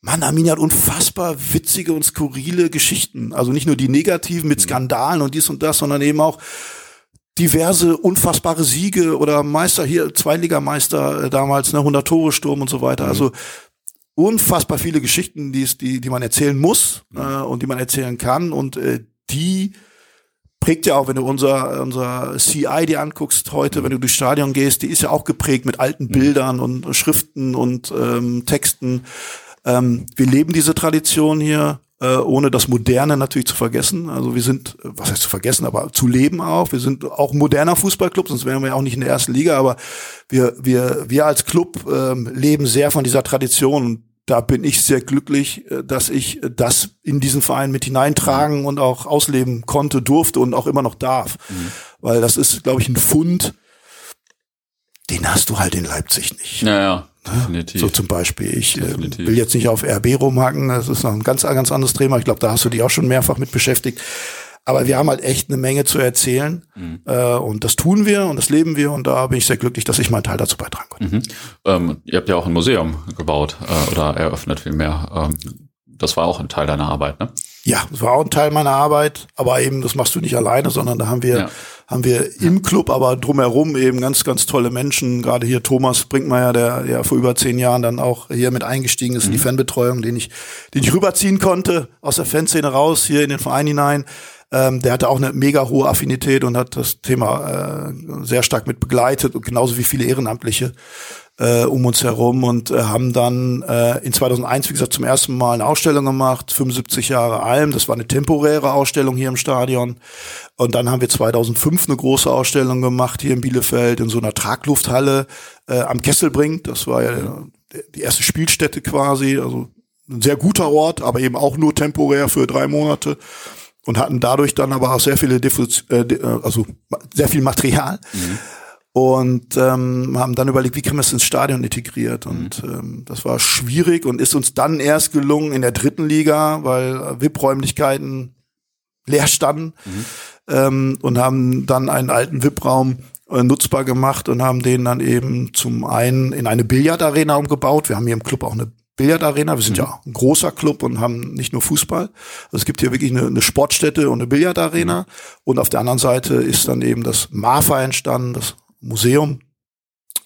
Mann, Arminia hat unfassbar witzige und skurrile Geschichten. Also nicht nur die negativen mit mhm. Skandalen und dies und das, sondern eben auch diverse unfassbare Siege oder Meister hier, Zweiligameister äh, damals, ne, 100 Tore Sturm und so weiter. Mhm. Also unfassbar viele Geschichten, die, die, die man erzählen muss mhm. äh, und die man erzählen kann und äh, die prägt ja auch, wenn du unser, unser CI dir anguckst heute, wenn du durchs Stadion gehst, die ist ja auch geprägt mit alten mhm. Bildern und Schriften und ähm, Texten. Ähm, wir leben diese Tradition hier, äh, ohne das Moderne natürlich zu vergessen. Also wir sind, was heißt zu vergessen, aber zu leben auch. Wir sind auch moderner Fußballclub, sonst wären wir ja auch nicht in der ersten Liga, aber wir, wir, wir als Club ähm, leben sehr von dieser Tradition und da bin ich sehr glücklich, äh, dass ich das in diesen Verein mit hineintragen und auch ausleben konnte, durfte und auch immer noch darf. Mhm. Weil das ist, glaube ich, ein Fund, den hast du halt in Leipzig nicht. Ja, ja. Ne? Definitiv. So zum Beispiel. Ich äh, will jetzt nicht auf RB rumhacken, das ist noch ein ganz, ganz anderes Thema. Ich glaube, da hast du dich auch schon mehrfach mit beschäftigt. Aber wir haben halt echt eine Menge zu erzählen. Mhm. Äh, und das tun wir und das leben wir. Und da bin ich sehr glücklich, dass ich meinen Teil dazu beitragen konnte. Mhm. Ähm, ihr habt ja auch ein Museum gebaut äh, oder eröffnet vielmehr. Ähm, das war auch ein Teil deiner Arbeit, ne? Ja, das war auch ein Teil meiner Arbeit, aber eben, das machst du nicht alleine, sondern da haben wir, ja. haben wir im Club, aber drumherum eben ganz, ganz tolle Menschen. Gerade hier Thomas Brinkmeier, der ja vor über zehn Jahren dann auch hier mit eingestiegen ist in die mhm. Fanbetreuung, den ich, den ich rüberziehen konnte aus der Fanszene raus, hier in den Verein hinein. Ähm, der hatte auch eine mega hohe Affinität und hat das Thema äh, sehr stark mit begleitet und genauso wie viele Ehrenamtliche. Äh, um uns herum und äh, haben dann äh, in 2001, wie gesagt, zum ersten Mal eine Ausstellung gemacht, 75 Jahre Alm. Das war eine temporäre Ausstellung hier im Stadion. Und dann haben wir 2005 eine große Ausstellung gemacht hier in Bielefeld in so einer Traglufthalle äh, am Kesselbrink. Das war ja die erste Spielstätte quasi, also ein sehr guter Ort, aber eben auch nur temporär für drei Monate und hatten dadurch dann aber auch sehr viele Diffus äh, also sehr viel Material. Mhm und ähm, haben dann überlegt, wie kriegen wir es ins Stadion integriert. Und mhm. ähm, das war schwierig und ist uns dann erst gelungen in der dritten Liga, weil VIP-Räumlichkeiten leer standen mhm. ähm, und haben dann einen alten VIP-Raum äh, nutzbar gemacht und haben den dann eben zum einen in eine Billardarena umgebaut. Wir haben hier im Club auch eine Billardarena. Wir sind mhm. ja ein großer Club und haben nicht nur Fußball. Also es gibt hier wirklich eine, eine Sportstätte und eine Billardarena. Mhm. Und auf der anderen Seite ist dann eben das MAFA entstanden, das Museum.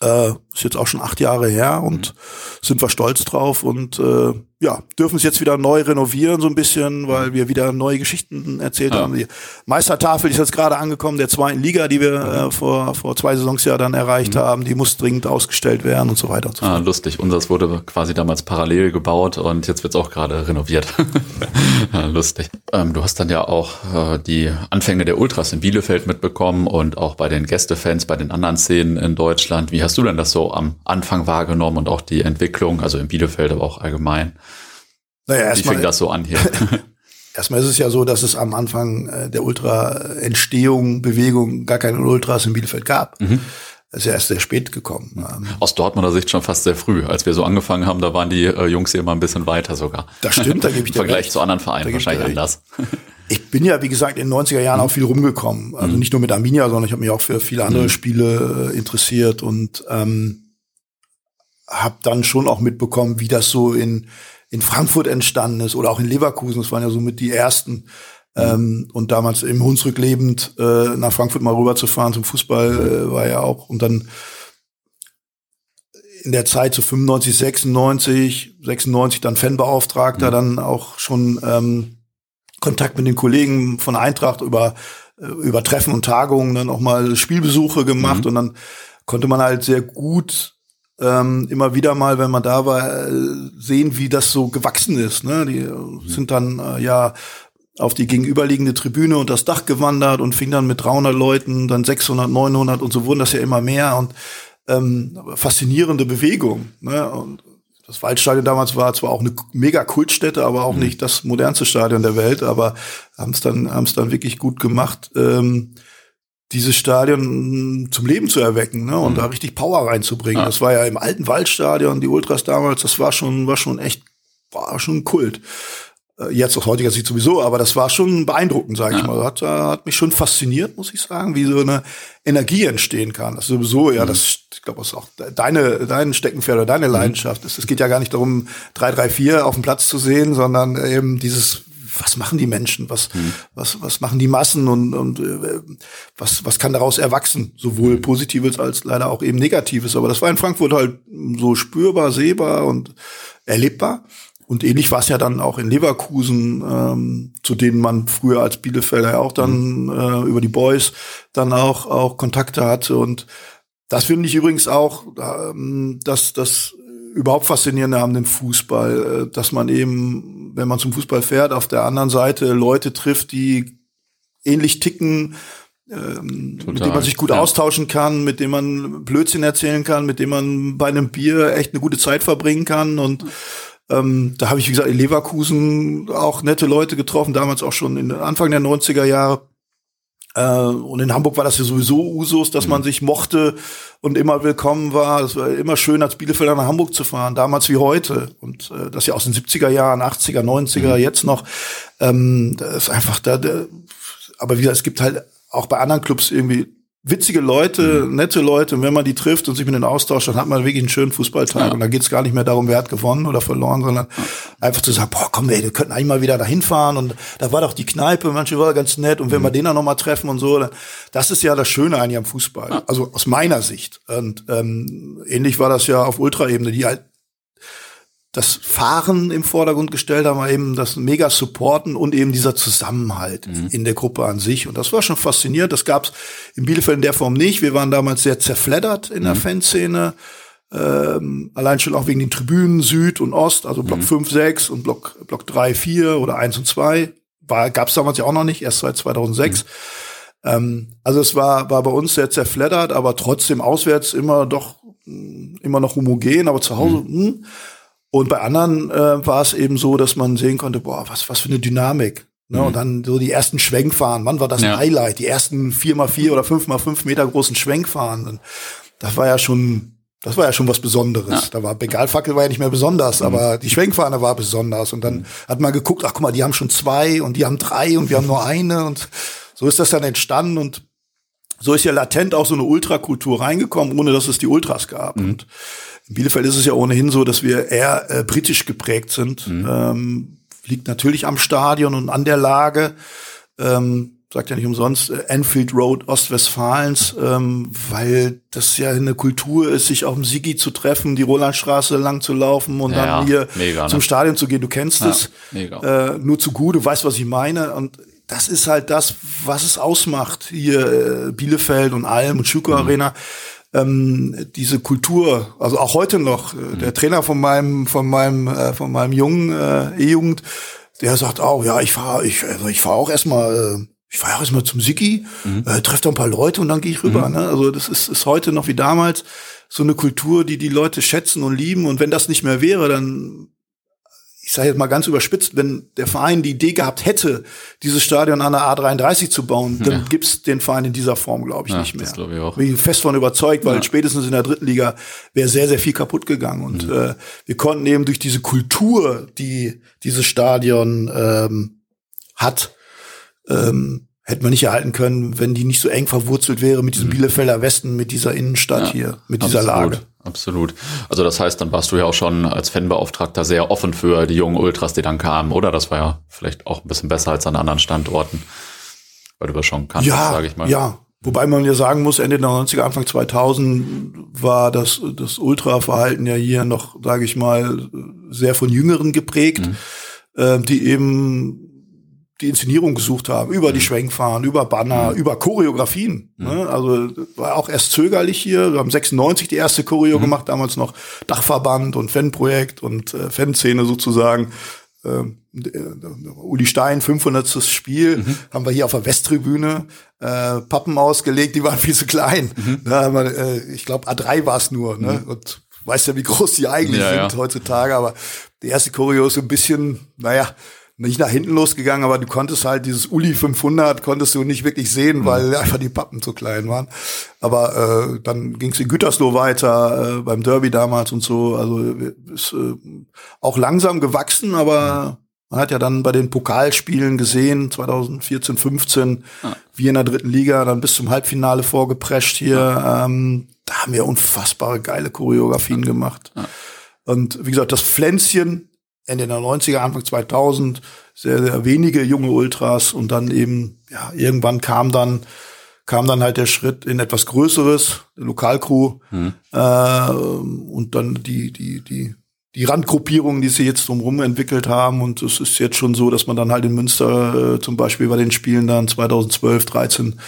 Äh, ist jetzt auch schon acht Jahre her und mhm. sind wir stolz drauf und äh, ja, dürfen es jetzt wieder neu renovieren so ein bisschen, weil wir wieder neue Geschichten erzählt ja. haben. Die Meistertafel ist jetzt gerade angekommen, der zweiten Liga, die wir äh, vor, vor zwei Saisons ja dann erreicht mhm. haben. Die muss dringend ausgestellt werden und so weiter und so ah, fort. Ah, lustig. Unseres wurde quasi damals parallel gebaut und jetzt wird es auch gerade renoviert. ja, lustig. Ähm, du hast dann ja auch äh, die Anfänge der Ultras in Bielefeld mitbekommen und auch bei den Gästefans, bei den anderen Szenen in Deutschland. Wie hast du denn das so am Anfang wahrgenommen und auch die Entwicklung, also in Bielefeld, aber auch allgemein? Naja, erstmal. Wie fängt das so an hier? erstmal ist es ja so, dass es am Anfang äh, der Ultra-Entstehung, Bewegung gar keine Ultras in Bielefeld gab. Mhm. Das ist ja erst sehr spät gekommen. Ähm, Aus Dortmunder Sicht schon fast sehr früh. Als wir so angefangen haben, da waren die äh, Jungs immer ein bisschen weiter sogar. Das stimmt, da gebe ich dir Im Vergleich recht. zu anderen Vereinen wahrscheinlich anders. Ich bin ja, wie gesagt, in den 90er Jahren mhm. auch viel rumgekommen. Also mhm. nicht nur mit Arminia, sondern ich habe mich auch für viele andere mhm. Spiele äh, interessiert und ähm, habe dann schon auch mitbekommen, wie das so in in Frankfurt entstanden ist oder auch in Leverkusen. Das waren ja somit die ersten. Ähm, und damals im Hunsrück lebend äh, nach Frankfurt mal rüberzufahren zum Fußball äh, war ja auch. Und dann in der Zeit so 95, 96, 96 dann Fanbeauftragter, mhm. dann auch schon ähm, Kontakt mit den Kollegen von Eintracht über äh, über Treffen und Tagungen dann auch mal Spielbesuche gemacht mhm. und dann konnte man halt sehr gut ähm, immer wieder mal, wenn man da war, äh, sehen, wie das so gewachsen ist. Ne? Die mhm. sind dann äh, ja auf die gegenüberliegende Tribüne und das Dach gewandert und fing dann mit 300 Leuten, dann 600, 900 und so wurden das ja immer mehr und ähm, faszinierende Bewegung. Ne? Und das Waldstadion damals war zwar auch eine mega Kultstätte, aber auch mhm. nicht das modernste Stadion der Welt, aber haben es dann, haben es dann wirklich gut gemacht. Ähm, dieses Stadion zum Leben zu erwecken ne? und mhm. da richtig Power reinzubringen. Ja. Das war ja im alten Waldstadion, die Ultras damals, das war schon, war schon echt, war schon Kult. Äh, jetzt aus heutiger Sicht sowieso, aber das war schon beeindruckend, sage ja. ich mal. Hat, äh, hat mich schon fasziniert, muss ich sagen, wie so eine Energie entstehen kann. Das ist sowieso, ja, mhm. das, ich glaube, das ist auch deine, dein Steckenpferd oder deine mhm. Leidenschaft. Es, es geht ja gar nicht darum, 3-3-4 auf dem Platz zu sehen, sondern eben dieses was machen die Menschen, was, mhm. was, was machen die Massen und, und äh, was, was kann daraus erwachsen, sowohl Positives als leider auch eben Negatives. Aber das war in Frankfurt halt so spürbar, sehbar und erlebbar. Und ähnlich war es ja dann auch in Leverkusen, ähm, zu denen man früher als Bielefelder ja auch dann äh, über die Boys dann auch, auch Kontakte hatte. Und das finde ich übrigens auch, ähm, dass das überhaupt faszinierende haben den Fußball, äh, dass man eben, wenn man zum Fußball fährt, auf der anderen Seite Leute trifft, die ähnlich ticken, ähm, mit denen man sich gut ja. austauschen kann, mit denen man Blödsinn erzählen kann, mit denen man bei einem Bier echt eine gute Zeit verbringen kann und ähm, da habe ich, wie gesagt, in Leverkusen auch nette Leute getroffen, damals auch schon in Anfang der 90er Jahre. Äh, und in Hamburg war das ja sowieso Usus, dass mhm. man sich mochte und immer willkommen war. Es war immer schön, als Bielefelder nach Hamburg zu fahren, damals wie heute. Und äh, das ja aus den 70er Jahren, 80er, 90er, mhm. jetzt noch. Ähm, das ist einfach da, da aber wie gesagt, es gibt halt auch bei anderen Clubs irgendwie witzige Leute, mhm. nette Leute. Und wenn man die trifft und sich mit denen austauscht, dann hat man wirklich einen schönen Fußballtag. Ja. Und da geht es gar nicht mehr darum, wer hat gewonnen oder verloren, sondern ja. einfach zu sagen, boah, komm, ey, wir könnten eigentlich mal wieder dahin fahren. Und da war doch die Kneipe, manche war ganz nett. Und wenn mhm. wir den dann nochmal treffen und so, das ist ja das Schöne eigentlich am Fußball. Ja. Also aus meiner Sicht. Und ähm, ähnlich war das ja auf Ultraebene, die halt das Fahren im Vordergrund gestellt haben, eben das mega Supporten und eben dieser Zusammenhalt mhm. in der Gruppe an sich. Und das war schon faszinierend. Das gab es in Bielefeld in der Form nicht. Wir waren damals sehr zerfleddert in der mhm. Fanszene. Ähm, allein schon auch wegen den Tribünen Süd und Ost, also Block mhm. 5, 6 und Block, Block 3, 4 oder 1 und 2. Gab es damals ja auch noch nicht, erst seit 2006. Mhm. Ähm, also es war, war bei uns sehr zerfleddert, aber trotzdem auswärts immer doch immer noch homogen, aber zu Hause. Mhm. Und bei anderen äh, war es eben so, dass man sehen konnte, boah, was, was für eine Dynamik. Ne? Mhm. Und dann so die ersten Schwenkfahren. Wann war das ja. Highlight? Die ersten vier mal vier oder fünf mal fünf Meter großen Schwenkfahren. Und das war ja schon das war ja schon was Besonderes. Ja. Da war Begalfackel war ja nicht mehr besonders, mhm. aber die Schwenkfahne war besonders. Und dann mhm. hat man geguckt, ach guck mal, die haben schon zwei und die haben drei und wir haben nur eine. Und so ist das dann entstanden. Und so ist ja latent auch so eine Ultrakultur reingekommen, ohne dass es die Ultras gab. Mhm. Und in Bielefeld ist es ja ohnehin so, dass wir eher äh, britisch geprägt sind. Mhm. Ähm, liegt natürlich am Stadion und an der Lage. Ähm, sagt ja nicht umsonst äh, Enfield Road Ostwestfalens, ähm, weil das ja eine Kultur ist, sich auf dem Sigi zu treffen, die Rolandstraße lang zu laufen und ja, dann hier mega, zum ne? Stadion zu gehen. Du kennst ja, es äh, nur zu gut, du weißt, was ich meine. Und das ist halt das, was es ausmacht hier äh, Bielefeld und Alm und Schuko mhm. Arena. Ähm, diese Kultur, also auch heute noch, äh, mhm. der Trainer von meinem, von meinem, äh, von meinem jungen äh, E-Jugend, der sagt auch, ja, ich fahre, ich, also ich fahre auch erstmal, äh, ich fahre auch erstmal zum Siki, mhm. äh, treffe da ein paar Leute und dann gehe ich rüber. Mhm. Ne? Also das ist, ist heute noch wie damals so eine Kultur, die die Leute schätzen und lieben. Und wenn das nicht mehr wäre, dann ich sage jetzt mal ganz überspitzt, wenn der Verein die Idee gehabt hätte, dieses Stadion an der A33 zu bauen, dann ja. gibt's den Verein in dieser Form, glaube ich, ja, nicht mehr. Das glaube ich auch. Bin ich fest von überzeugt, weil ja. spätestens in der dritten Liga wäre sehr, sehr viel kaputt gegangen. Und mhm. äh, wir konnten eben durch diese Kultur, die dieses Stadion ähm, hat, ähm, hätten wir nicht erhalten können, wenn die nicht so eng verwurzelt wäre mit diesem mhm. Bielefelder Westen, mit dieser Innenstadt hier, mit dieser absolut. Lage. Absolut. Also das heißt, dann warst du ja auch schon als Fanbeauftragter sehr offen für die jungen Ultras, die dann kamen, oder? Das war ja vielleicht auch ein bisschen besser als an anderen Standorten, weil du das schon kannst, ja, sage ich mal. Ja, Wobei man ja sagen muss, Ende der 90er, Anfang 2000 war das, das Ultra-Verhalten ja hier noch, sage ich mal, sehr von Jüngeren geprägt, mhm. äh, die eben die Inszenierung gesucht haben, über die mhm. Schwenkfahren, über Banner, mhm. über Choreografien. Mhm. Ne? Also war auch erst zögerlich hier. Wir haben 96 die erste Choreo mhm. gemacht, damals noch Dachverband und Fanprojekt und äh, Fanszene sozusagen. Ähm, äh, Uli Stein, 500. Spiel, mhm. haben wir hier auf der Westtribüne äh, Pappen ausgelegt, die waren viel zu klein. Mhm. Ja, man, äh, ich glaube, A3 war es nur. Ne? Und weißt ja, wie groß die eigentlich ja, sind ja. heutzutage, aber die erste Choreo ist so ein bisschen, naja, nicht nach hinten losgegangen, aber du konntest halt dieses Uli 500 konntest du nicht wirklich sehen, mhm. weil einfach die Pappen zu klein waren. Aber äh, dann ging es in Gütersloh weiter, äh, beim Derby damals und so. Also ist äh, auch langsam gewachsen, aber man hat ja dann bei den Pokalspielen gesehen, 2014, 15, ja. wie in der dritten Liga, dann bis zum Halbfinale vorgeprescht hier. Ja. Ähm, da haben wir unfassbare geile Choreografien ja. gemacht. Und wie gesagt, das Pflänzchen Ende der 90er, Anfang 2000 sehr, sehr wenige junge Ultras und dann eben, ja, irgendwann kam dann, kam dann halt der Schritt in etwas Größeres, Lokalcrew, mhm. äh, und dann die, die, die, die Randgruppierungen, die sie jetzt drumherum entwickelt haben. Und es ist jetzt schon so, dass man dann halt in Münster äh, zum Beispiel bei den Spielen dann 2012, 13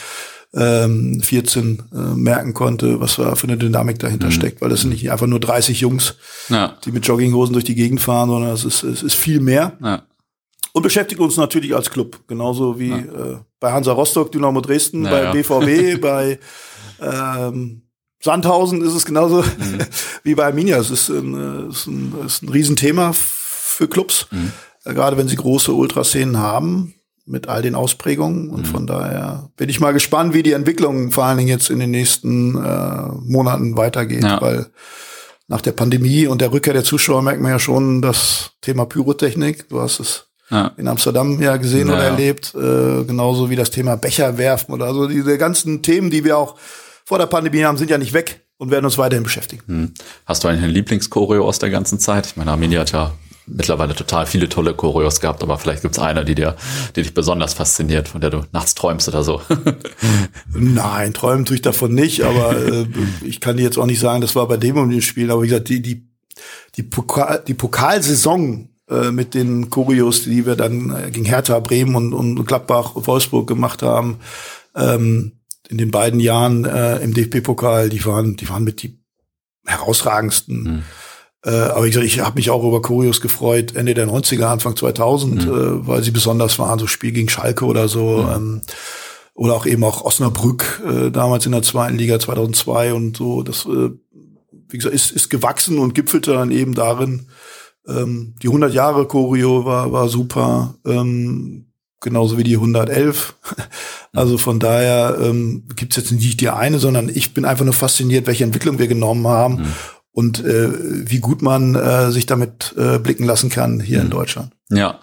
ähm, 14 äh, merken konnte, was da für eine Dynamik dahinter mhm. steckt, weil das sind nicht einfach nur 30 Jungs, ja. die mit Jogginghosen durch die Gegend fahren, sondern es ist, es ist viel mehr. Ja. Und beschäftigt uns natürlich als Club, genauso wie ja. äh, bei Hansa Rostock, Dynamo Dresden, bei BVB, bei ähm, Sandhausen ist es genauso mhm. wie bei Arminia. Es ist ein, ist ein, ist ein Riesenthema für Clubs, mhm. äh, gerade wenn sie große Ultraszenen haben mit all den Ausprägungen. Und mhm. von daher bin ich mal gespannt, wie die Entwicklung vor allen Dingen jetzt in den nächsten äh, Monaten weitergeht, ja. weil nach der Pandemie und der Rückkehr der Zuschauer merkt man ja schon das Thema Pyrotechnik. Du hast es ja. in Amsterdam ja gesehen ja, oder erlebt, äh, genauso wie das Thema Becher werfen oder so. Diese ganzen Themen, die wir auch vor der Pandemie haben, sind ja nicht weg und werden uns weiterhin beschäftigen. Hm. Hast du einen Lieblingschoreo aus der ganzen Zeit? Ich meine, Arminia hat ja mittlerweile total viele tolle Choreos gehabt, aber vielleicht gibt's eine, die dir, die dich besonders fasziniert, von der du nachts träumst oder so. Nein, träumen tue ich davon nicht, aber äh, ich kann dir jetzt auch nicht sagen, das war bei dem um den Spielen, aber wie gesagt, die, die, die, Pokal, die Pokalsaison äh, mit den Choreos, die wir dann äh, gegen Hertha, Bremen und, und Gladbach und Wolfsburg gemacht haben, ähm, in den beiden Jahren äh, im DFB-Pokal, die waren, die waren mit die herausragendsten. Mhm. Äh, aber ich, ich habe mich auch über Choreos gefreut, Ende der 90er, Anfang 2000, mhm. äh, weil sie besonders waren, so Spiel gegen Schalke oder so. Mhm. Ähm, oder auch eben auch Osnabrück, äh, damals in der zweiten Liga 2002 und so. Das, äh, wie gesagt, ist, ist gewachsen und gipfelte dann eben darin. Ähm, die 100 Jahre Choreo war, war super. Ähm, genauso wie die 111. Also von daher ähm, gibt es jetzt nicht die eine, sondern ich bin einfach nur fasziniert, welche Entwicklung wir genommen haben mhm. Und äh, wie gut man äh, sich damit äh, blicken lassen kann hier mhm. in Deutschland. Ja,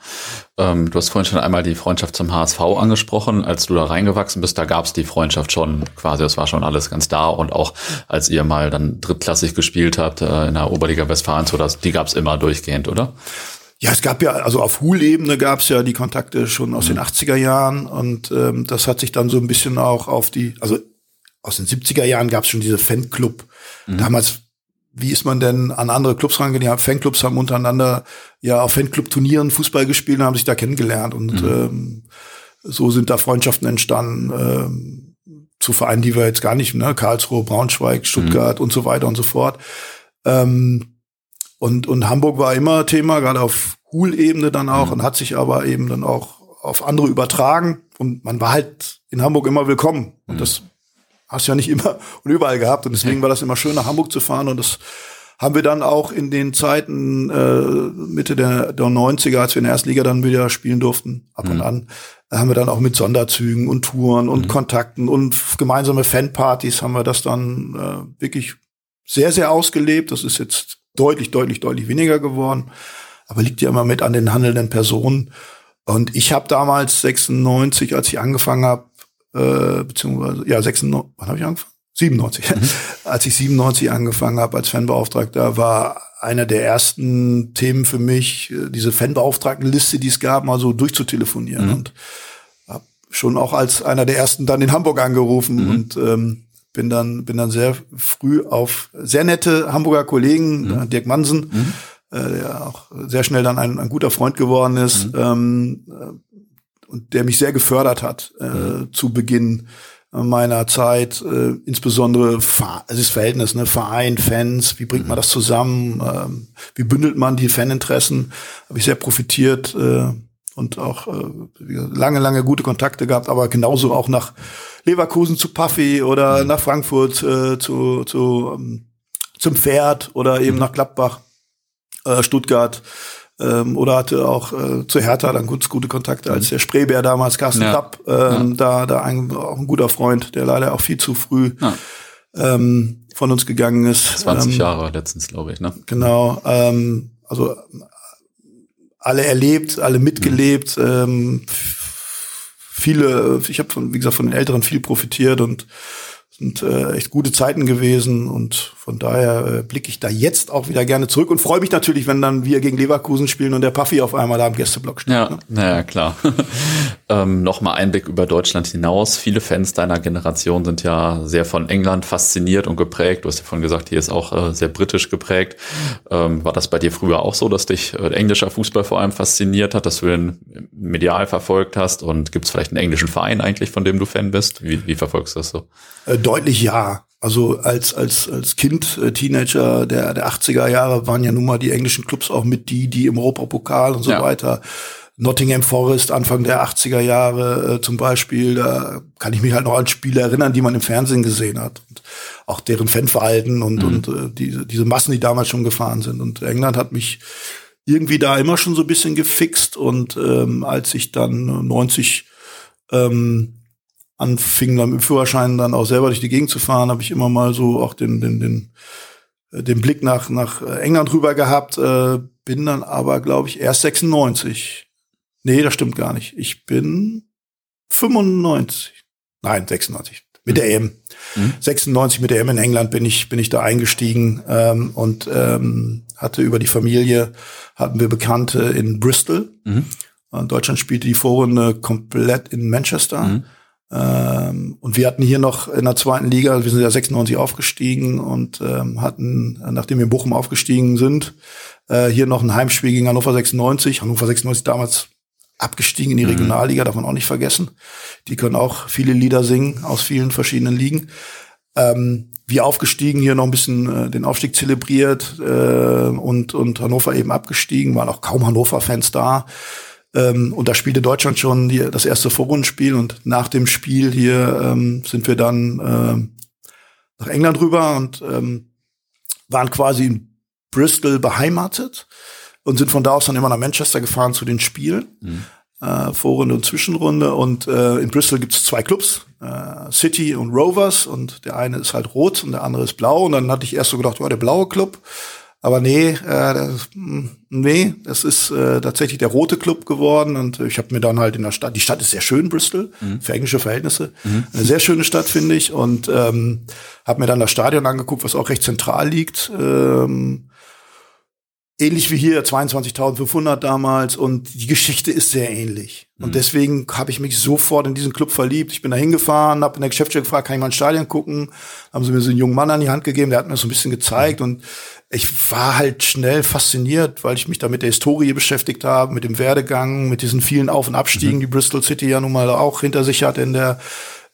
ähm, du hast vorhin schon einmal die Freundschaft zum HSV angesprochen. Als du da reingewachsen bist, da gab es die Freundschaft schon quasi, das war schon alles ganz da. Und auch als ihr mal dann drittklassig gespielt habt äh, in der Oberliga Westfalen, so das, die gab es immer durchgehend, oder? Ja, es gab ja, also auf Hul-Ebene gab es ja die Kontakte schon aus mhm. den 80er Jahren und ähm, das hat sich dann so ein bisschen auch auf die, also aus den 70er Jahren gab es schon diese Fanclub. Mhm. Damals, wie ist man denn an andere Clubs rangegangen? Die Fanclubs haben untereinander ja auf Fanclub-Turnieren Fußball gespielt und haben sich da kennengelernt und mhm. ähm, so sind da Freundschaften entstanden. Ähm, zu Vereinen, die wir jetzt gar nicht, ne, Karlsruhe, Braunschweig, Stuttgart mhm. und so weiter und so fort. Ähm, und, und Hamburg war immer Thema, gerade auf Hul-Ebene dann auch, mhm. und hat sich aber eben dann auch auf andere übertragen. Und man war halt in Hamburg immer willkommen. Und mhm. das hast ja nicht immer und überall gehabt. Und deswegen war das immer schön, nach Hamburg zu fahren. Und das haben wir dann auch in den Zeiten äh, Mitte der, der 90er, als wir in der Erstliga dann wieder spielen durften, ab und mhm. an, haben wir dann auch mit Sonderzügen und Touren und mhm. Kontakten und gemeinsame Fanpartys haben wir das dann äh, wirklich sehr, sehr ausgelebt. Das ist jetzt deutlich, deutlich, deutlich weniger geworden. Aber liegt ja immer mit an den handelnden Personen. Und ich habe damals 96, als ich angefangen habe, äh, beziehungsweise, ja, 96, wann habe ich angefangen? 97. Mhm. Als ich 97 angefangen habe als Fanbeauftragter, war einer der ersten Themen für mich, äh, diese Fanbeauftragtenliste, die es gab, mal so durchzutelefonieren. Mhm. Und habe schon auch als einer der ersten dann in Hamburg angerufen mhm. und ähm, bin dann, bin dann sehr früh auf sehr nette Hamburger Kollegen, mhm. Dirk Mansen, mhm. äh, der auch sehr schnell dann ein, ein guter Freund geworden ist, mhm. ähm, äh, und der mich sehr gefördert hat äh, mhm. zu Beginn meiner Zeit, äh, insbesondere es ist Verhältnis, ne, Verein, Fans, wie bringt man mhm. das zusammen, ähm, wie bündelt man die Faninteressen, habe ich sehr profitiert äh, und auch äh, lange, lange gute Kontakte gehabt, aber genauso auch nach Leverkusen zu Puffy oder mhm. nach Frankfurt äh, zu, zu ähm, zum Pferd oder eben mhm. nach Gladbach, äh, Stuttgart ähm, oder hatte auch äh, zu Hertha dann gut, gute Kontakte als mhm. der Spreebär damals, Carsten ja. Klapp, ähm, ja. da, da ein, auch ein guter Freund, der leider auch viel zu früh ja. ähm, von uns gegangen ist. 20 ähm, Jahre letztens, glaube ich, ne? Genau, ähm, also alle erlebt, alle mitgelebt, mhm. ähm, viele, ich habe von, wie gesagt, von den Älteren viel profitiert und sind äh, echt gute Zeiten gewesen und von daher äh, blicke ich da jetzt auch wieder gerne zurück und freue mich natürlich, wenn dann wir gegen Leverkusen spielen und der Puffy auf einmal da im Gästeblock steht. Ja, ne? naja, klar. ähm, Nochmal Einblick über Deutschland hinaus. Viele Fans deiner Generation sind ja sehr von England fasziniert und geprägt. Du hast ja vorhin gesagt, hier ist auch äh, sehr britisch geprägt. Ähm, war das bei dir früher auch so, dass dich äh, englischer Fußball vor allem fasziniert hat, dass du den medial verfolgt hast? Und gibt es vielleicht einen englischen Verein eigentlich, von dem du Fan bist? Wie, wie verfolgst du das so? Äh, deutlich ja. Also als, als, als Kind, äh, Teenager der, der 80er Jahre waren ja nun mal die englischen Clubs auch mit die, die im Europapokal und so ja. weiter. Nottingham Forest Anfang der 80er Jahre äh, zum Beispiel, da kann ich mich halt noch an Spiele erinnern, die man im Fernsehen gesehen hat. Und auch deren Fanverhalten und, mhm. und äh, diese, diese Massen, die damals schon gefahren sind. Und England hat mich irgendwie da immer schon so ein bisschen gefixt. Und ähm, als ich dann 90 ähm, anfing dann mit dem Führerschein dann auch selber durch die Gegend zu fahren, habe ich immer mal so auch den, den, den, äh, den Blick nach, nach England rüber gehabt, äh, bin dann aber, glaube ich, erst 96. Nee, das stimmt gar nicht. Ich bin 95. Nein, 96. Mit der EM. Mhm. 96 mit der EM in England bin ich, bin ich da eingestiegen ähm, und ähm, hatte über die Familie, hatten wir Bekannte in Bristol. Mhm. Deutschland spielte die Vorrunde komplett in Manchester. Mhm. Ähm, und wir hatten hier noch in der zweiten Liga, wir sind ja 96 aufgestiegen und ähm, hatten, nachdem wir in Bochum aufgestiegen sind, äh, hier noch ein Heimspiel gegen Hannover 96. Hannover 96 damals abgestiegen in die mhm. Regionalliga, darf man auch nicht vergessen. Die können auch viele Lieder singen aus vielen verschiedenen Ligen. Ähm, wie aufgestiegen, hier noch ein bisschen äh, den Aufstieg zelebriert äh, und, und Hannover eben abgestiegen, waren auch kaum Hannover-Fans da. Ähm, und da spielte Deutschland schon die, das erste Vorrundenspiel und nach dem Spiel hier ähm, sind wir dann äh, nach England rüber und ähm, waren quasi in Bristol beheimatet und sind von da aus dann immer nach Manchester gefahren zu den Spielen. Mhm. Äh, Vorrunde und Zwischenrunde. Und äh, in Bristol gibt es zwei Clubs, äh, City und Rovers. Und der eine ist halt rot und der andere ist blau. Und dann hatte ich erst so gedacht, ja, der blaue Club. Aber nee, äh, das, hm, nee, das ist äh, tatsächlich der rote Club geworden. Und ich habe mir dann halt in der Stadt, die Stadt ist sehr schön, Bristol, mhm. für englische Verhältnisse. Mhm. Eine sehr schöne Stadt, finde ich. Und ähm, habe mir dann das Stadion angeguckt, was auch recht zentral liegt. Ähm, ähnlich wie hier 22.500 damals und die Geschichte ist sehr ähnlich. Mhm. Und deswegen habe ich mich sofort in diesen Club verliebt. Ich bin da hingefahren, habe in der Geschäftsstelle gefragt, kann ich mal ins Stadion gucken? Haben sie mir so einen jungen Mann an die Hand gegeben, der hat mir so ein bisschen gezeigt mhm. und ich war halt schnell fasziniert, weil ich mich da mit der Historie beschäftigt habe, mit dem Werdegang, mit diesen vielen Auf- und Abstiegen, mhm. die Bristol City ja nun mal auch hinter sich hat in der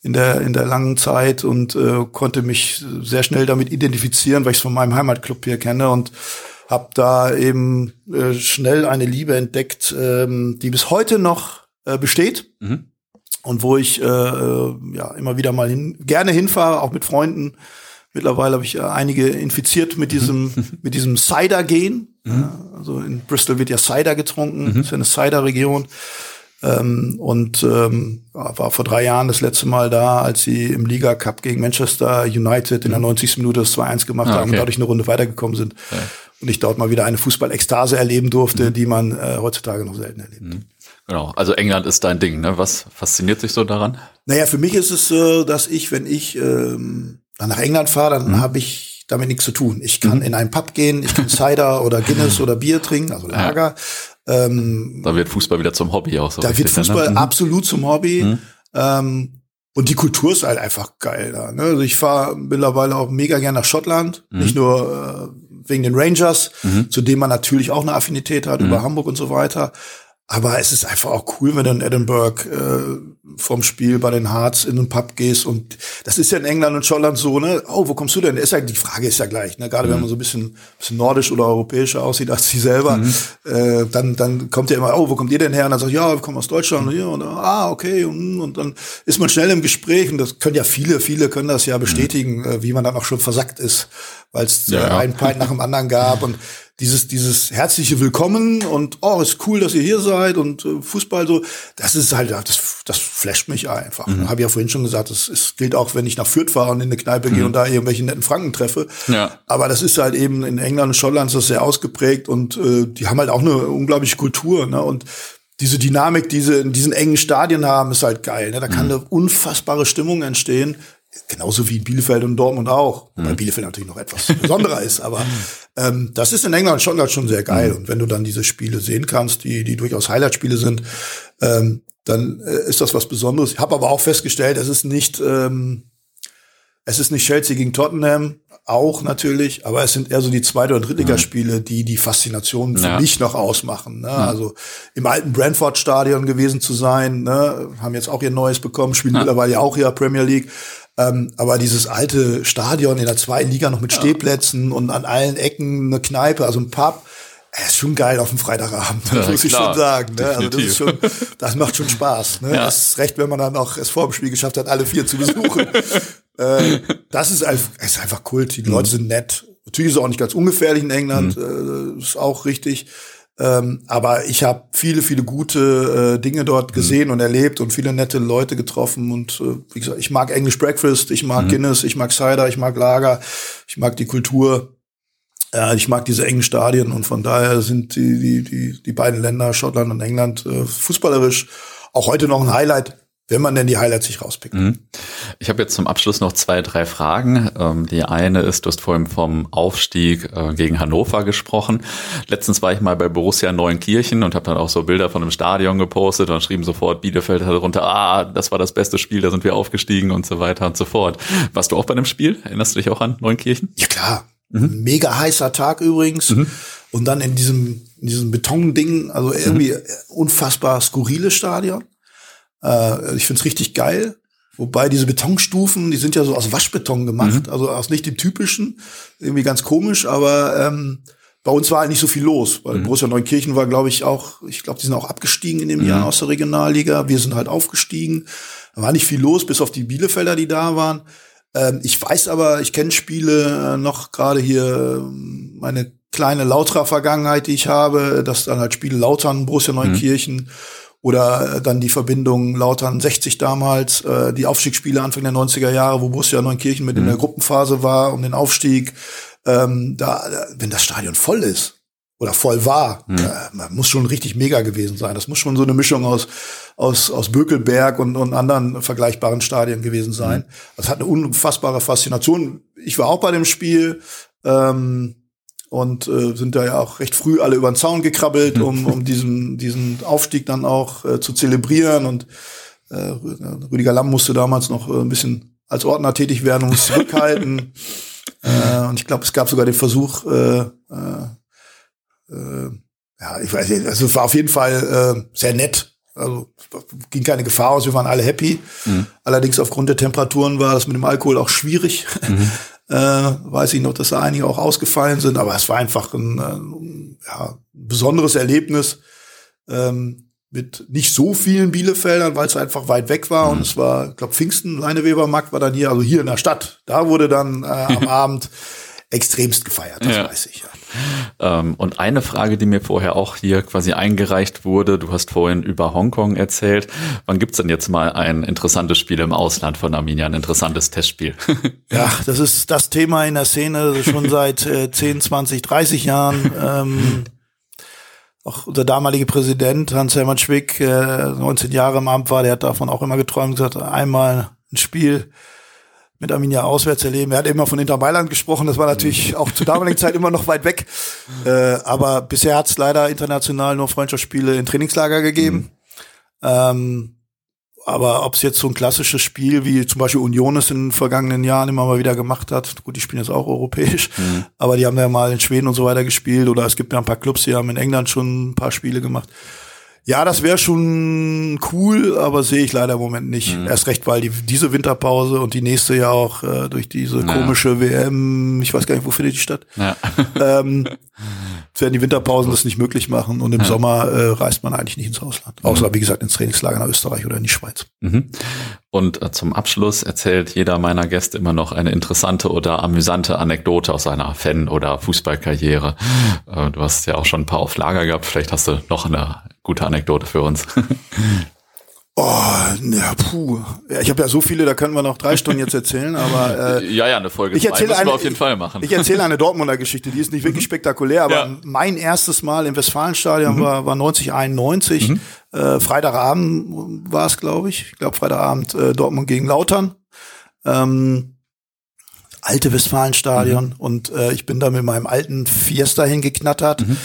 in der in der langen Zeit und äh, konnte mich sehr schnell damit identifizieren, weil ich es von meinem Heimatclub hier kenne und habe da eben äh, schnell eine Liebe entdeckt, ähm, die bis heute noch äh, besteht mhm. und wo ich äh, äh, ja immer wieder mal hin, gerne hinfahre, auch mit Freunden. Mittlerweile habe ich äh, einige infiziert mit diesem mit diesem Cider gehen. Mhm. Also in Bristol wird ja Cider getrunken, mhm. ist ja eine Cider Region. Ähm, und ähm, war vor drei Jahren das letzte Mal da, als sie im Liga Cup gegen Manchester United in der 90. Mhm. Minute das 2-1 gemacht ah, okay. haben und dadurch eine Runde weitergekommen sind. Ja und ich dort mal wieder eine Fußball-Ekstase erleben durfte, mhm. die man äh, heutzutage noch selten erlebt. Mhm. Genau, also England ist dein Ding, ne? Was fasziniert dich so daran? Naja, für mich ist es so, dass ich, wenn ich ähm, dann nach England fahre, dann mhm. habe ich damit nichts zu tun. Ich kann mhm. in einen Pub gehen, ich kann Cider oder Guinness oder Bier trinken, also Lager. Ja. Ähm, da wird Fußball wieder zum Hobby auch so. Da wird ne? Fußball ne? absolut zum Hobby. Mhm. Ähm, und die Kultur ist halt einfach geil da. Ne? Also ich fahre mittlerweile auch mega gern nach Schottland. Mhm. Nicht nur äh, wegen den Rangers, mhm. zu denen man natürlich auch eine Affinität hat mhm. über Hamburg und so weiter. Aber es ist einfach auch cool, wenn du in Edinburgh äh, vom Spiel bei den Hearts in den Pub gehst und das ist ja in England und Schottland so, ne? Oh, wo kommst du denn? Ist ja, die Frage ist ja gleich, ne? Gerade mhm. wenn man so ein bisschen, bisschen nordisch oder europäischer aussieht als sie selber, mhm. äh, dann, dann kommt ja immer, oh, wo kommt ihr denn her? Und dann sagt, ja, wir kommen aus Deutschland und hier und ah, okay, und, und dann ist man schnell im Gespräch und das können ja viele, viele können das ja bestätigen, mhm. äh, wie man dann auch schon versackt ist, weil es ja, ja. einen Pint nach dem anderen gab und dieses, dieses herzliche Willkommen und oh, ist cool, dass ihr hier seid und äh, Fußball so, das ist halt, das, das flasht mich einfach. Mhm. Habe ich ja vorhin schon gesagt, das, das gilt auch, wenn ich nach Fürth fahre und in eine Kneipe mhm. gehe und da irgendwelche netten Franken treffe. Ja. Aber das ist halt eben in England und Schottland ist das sehr ausgeprägt und äh, die haben halt auch eine unglaubliche Kultur. Ne? Und diese Dynamik, die sie in diesen engen Stadien haben, ist halt geil. Ne? Da kann mhm. eine unfassbare Stimmung entstehen. Genauso wie in Bielefeld und Dortmund auch. Mhm. Weil Bielefeld natürlich noch etwas besonderer ist. Aber ähm, das ist in England schon, schon sehr geil. Mhm. Und wenn du dann diese Spiele sehen kannst, die, die durchaus Highlight-Spiele sind, ähm, dann äh, ist das was Besonderes. Ich habe aber auch festgestellt, es ist nicht, ähm, es ist nicht Chelsea gegen Tottenham, auch natürlich, aber es sind eher so die zweite oder Drittligaspiele, mhm. die die Faszination für ja. mich noch ausmachen. Ne? Mhm. Also im alten Brentford-Stadion gewesen zu sein, ne? haben jetzt auch ihr Neues bekommen, spielen ja. mittlerweile auch ja Premier League. Ähm, aber dieses alte Stadion in der zweiten Liga noch mit ja. Stehplätzen und an allen Ecken eine Kneipe, also ein Pub, äh, ist schon geil auf dem Freitagabend, ja, muss ich schon sagen. Ne? Also das, ist schon, das macht schon Spaß. Ne? Ja. Das ist recht, wenn man dann auch es vor dem Spiel geschafft hat, alle vier zu besuchen. äh, das ist einfach, ist einfach Kult. Die Leute mhm. sind nett. Natürlich ist es auch nicht ganz ungefährlich in England, mhm. äh, ist auch richtig. Ähm, aber ich habe viele, viele gute äh, Dinge dort mhm. gesehen mhm. und erlebt und viele nette Leute getroffen. Und äh, wie gesagt, ich mag English Breakfast, ich mag mhm. Guinness, ich mag Cider, ich mag Lager, ich mag die Kultur. Äh, ich mag diese engen Stadien und von daher sind die, die, die, die beiden Länder, Schottland und England, äh, fußballerisch auch heute noch ein Highlight wenn man denn die Highlights sich rauspickt. Mhm. Ich habe jetzt zum Abschluss noch zwei, drei Fragen. Ähm, die eine ist, du hast vorhin vom Aufstieg äh, gegen Hannover gesprochen. Letztens war ich mal bei Borussia Neuenkirchen und habe dann auch so Bilder von einem Stadion gepostet und schrieben sofort Bielefeld darunter, ah, das war das beste Spiel, da sind wir aufgestiegen und so weiter und so fort. Warst du auch bei dem Spiel? Erinnerst du dich auch an Neuenkirchen? Ja klar. Mhm. Mega heißer Tag übrigens. Mhm. Und dann in diesem, in diesem Betonding, also irgendwie mhm. unfassbar skurrile Stadion. Äh, ich find's richtig geil. Wobei diese Betonstufen, die sind ja so aus Waschbeton gemacht, mhm. also aus nicht dem typischen, irgendwie ganz komisch, aber ähm, bei uns war halt nicht so viel los, weil mhm. Borussia Neunkirchen war, glaube ich, auch, ich glaube, die sind auch abgestiegen in dem mhm. Jahr aus der Regionalliga. Wir sind halt aufgestiegen. Da war nicht viel los, bis auf die Bielefelder, die da waren. Ähm, ich weiß aber, ich kenne Spiele äh, noch gerade hier, ähm, meine kleine Lauterer-Vergangenheit, die ich habe, dass dann halt Spiele Lautern, Borussia mhm. Neunkirchen mhm. Oder äh, dann die Verbindung Lautern 60 damals, äh, die Aufstiegsspiele Anfang der 90er Jahre, wo Borussia Neunkirchen mit mhm. in der Gruppenphase war um den Aufstieg ähm, da, wenn das Stadion voll ist oder voll war, mhm. äh, muss schon richtig mega gewesen sein. Das muss schon so eine Mischung aus aus aus Bökelberg und, und anderen vergleichbaren Stadien gewesen sein. Mhm. Das hat eine unfassbare Faszination. Ich war auch bei dem Spiel. Ähm, und äh, sind da ja auch recht früh alle über den Zaun gekrabbelt, um, um diesen, diesen Aufstieg dann auch äh, zu zelebrieren. Und äh, Rüdiger Lamm musste damals noch äh, ein bisschen als Ordner tätig werden und zurückhalten. Äh, und ich glaube, es gab sogar den Versuch, äh, äh, äh, ja, ich weiß nicht, also es war auf jeden Fall äh, sehr nett. Also ging keine Gefahr aus, wir waren alle happy. Mhm. Allerdings aufgrund der Temperaturen war das mit dem Alkohol auch schwierig. Mhm. äh, weiß ich noch, dass da einige auch ausgefallen sind, aber es war einfach ein, ein ja, besonderes Erlebnis. Ähm, mit nicht so vielen Bielefeldern, weil es einfach weit weg war. Mhm. Und es war, ich glaube, Pfingsten, Leinewebermarkt war dann hier, also hier in der Stadt. Da wurde dann äh, am Abend extremst gefeiert, das ja. weiß ich. Ja. Ähm, und eine Frage, die mir vorher auch hier quasi eingereicht wurde, du hast vorhin über Hongkong erzählt. Wann gibt's denn jetzt mal ein interessantes Spiel im Ausland von Arminia, ein interessantes Testspiel? ja, das ist das Thema in der Szene schon seit äh, 10, 20, 30 Jahren. Ähm, auch unser damaliger Präsident Hans-Hermann Schwick, äh, 19 Jahre im Amt war, der hat davon auch immer geträumt, gesagt, einmal ein Spiel mit Arminia auswärts erleben. Er hat immer von Inter Mailand gesprochen, das war natürlich auch zur damaligen Zeit immer noch weit weg. Äh, aber bisher hat es leider international nur Freundschaftsspiele in Trainingslager gegeben. Mhm. Ähm, aber ob es jetzt so ein klassisches Spiel wie zum Beispiel Union es in den vergangenen Jahren immer mal wieder gemacht hat, gut, die spielen jetzt auch europäisch, mhm. aber die haben ja mal in Schweden und so weiter gespielt oder es gibt ja ein paar Clubs, die haben in England schon ein paar Spiele gemacht. Ja, das wäre schon cool, aber sehe ich leider im Moment nicht. Mhm. Erst recht, weil die, diese Winterpause und die nächste ja auch äh, durch diese naja. komische WM, ich weiß gar nicht, wo findet die statt, ja. ähm, werden die Winterpausen das nicht möglich machen und im ja. Sommer äh, reist man eigentlich nicht ins Ausland. Außer, mhm. wie gesagt, ins Trainingslager nach Österreich oder in die Schweiz. Mhm. Und äh, zum Abschluss erzählt jeder meiner Gäste immer noch eine interessante oder amüsante Anekdote aus seiner Fan- oder Fußballkarriere. Äh, du hast ja auch schon ein paar auf Lager gehabt. Vielleicht hast du noch eine gute Anekdote für uns. Oh, ja, puh. Ja, ich habe ja so viele, da könnten wir noch drei Stunden jetzt erzählen, aber äh, ja, ja, eine Folge ich erzähle eine, wir auf jeden Fall machen. Ich erzähle eine Dortmunder Geschichte, die ist nicht wirklich mhm. spektakulär, aber ja. mein erstes Mal im Westfalenstadion mhm. war, war 1991. Mhm. Äh, Freitagabend war es, glaube ich. Ich glaube Freitagabend äh, Dortmund gegen Lautern. Ähm, alte Westfalenstadion mhm. und äh, ich bin da mit meinem alten Fiesta hingeknattert. Mhm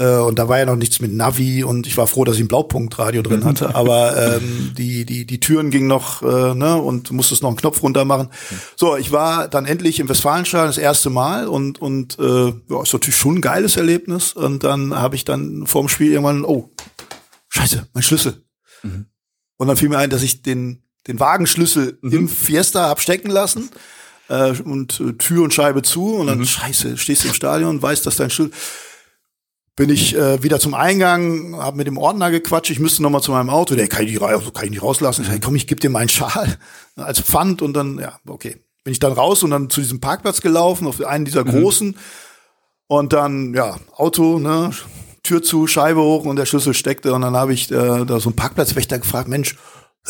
äh, und da war ja noch nichts mit Navi und ich war froh, dass ich ein Blaupunktradio drin hatte. Aber ähm, die, die, die Türen gingen noch, äh, ne, und musstest noch einen Knopf runter machen. So, ich war dann endlich im Westfalenstadion das erste Mal und, und äh, ja, ist natürlich schon ein geiles Erlebnis. Und dann habe ich dann vorm Spiel irgendwann, oh, scheiße, mein Schlüssel. Mhm. Und dann fiel mir ein, dass ich den, den Wagenschlüssel mhm. im Fiesta hab stecken lassen äh, und äh, Tür und Scheibe zu und dann, mhm. scheiße, stehst du im Stadion und weißt, dass dein Schlüssel bin ich äh, wieder zum Eingang, habe mit dem Ordner gequatscht, ich müsste noch mal zu meinem Auto, der kann ich nicht, kann ich nicht rauslassen. Ich sag, komm, ich gebe dir meinen Schal als Pfand und dann, ja, okay. Bin ich dann raus und dann zu diesem Parkplatz gelaufen, auf einen dieser mhm. großen und dann, ja, Auto, ne, Tür zu, Scheibe hoch und der Schlüssel steckte und dann habe ich äh, da so einen Parkplatzwächter gefragt, Mensch,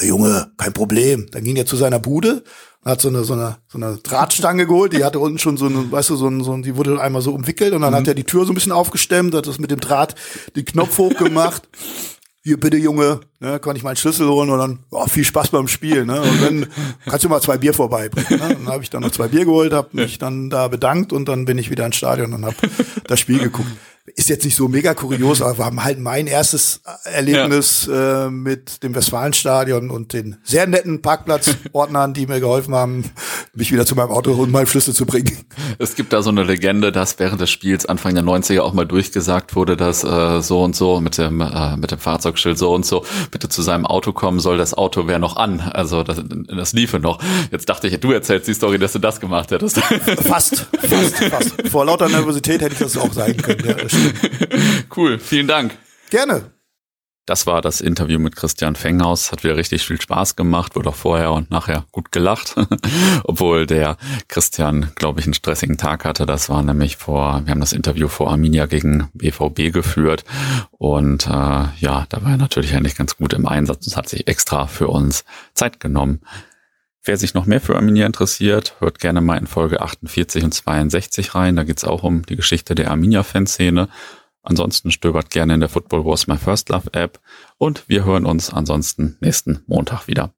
Junge, kein Problem. Dann ging er zu seiner Bude hat so eine, so eine, so eine Drahtstange geholt, die hatte unten schon so eine, weißt du, so ein, so ein, die wurde einmal so umwickelt und dann mhm. hat er die Tür so ein bisschen aufgestemmt, hat das mit dem Draht den Knopf hochgemacht. Hier bitte Junge, ne, kann ich meinen Schlüssel holen und dann oh, viel Spaß beim Spiel, ne? Und dann kannst du mal zwei Bier vorbeibringen. Ne? Dann habe ich dann noch zwei Bier geholt, habe mich dann da bedankt und dann bin ich wieder ins Stadion und habe das Spiel geguckt ist jetzt nicht so mega kurios, aber war halt mein erstes Erlebnis ja. äh, mit dem Westfalenstadion und den sehr netten Parkplatzordnern, die mir geholfen haben, mich wieder zu meinem Auto und meinen Schlüssel zu bringen. Es gibt da so eine Legende, dass während des Spiels Anfang der 90er auch mal durchgesagt wurde, dass äh, so und so mit dem äh, mit dem Fahrzeugschild so und so bitte zu seinem Auto kommen soll. Das Auto wäre noch an, also das, das liefe noch. Jetzt dachte ich, du erzählst die Story, dass du das gemacht hättest. Fast, fast, fast. Vor lauter Nervosität hätte ich das auch sagen können. Ja, cool, vielen Dank. Gerne. Das war das Interview mit Christian Fenghaus. Hat wieder richtig viel Spaß gemacht, wurde auch vorher und nachher gut gelacht. Obwohl der Christian, glaube ich, einen stressigen Tag hatte. Das war nämlich vor, wir haben das Interview vor Arminia gegen BVB geführt. Und äh, ja, da war er natürlich eigentlich ganz gut im Einsatz und hat sich extra für uns Zeit genommen. Wer sich noch mehr für Arminia interessiert, hört gerne mal in Folge 48 und 62 rein. Da geht's auch um die Geschichte der Arminia-Fanszene. Ansonsten stöbert gerne in der Football Wars My First Love App und wir hören uns ansonsten nächsten Montag wieder.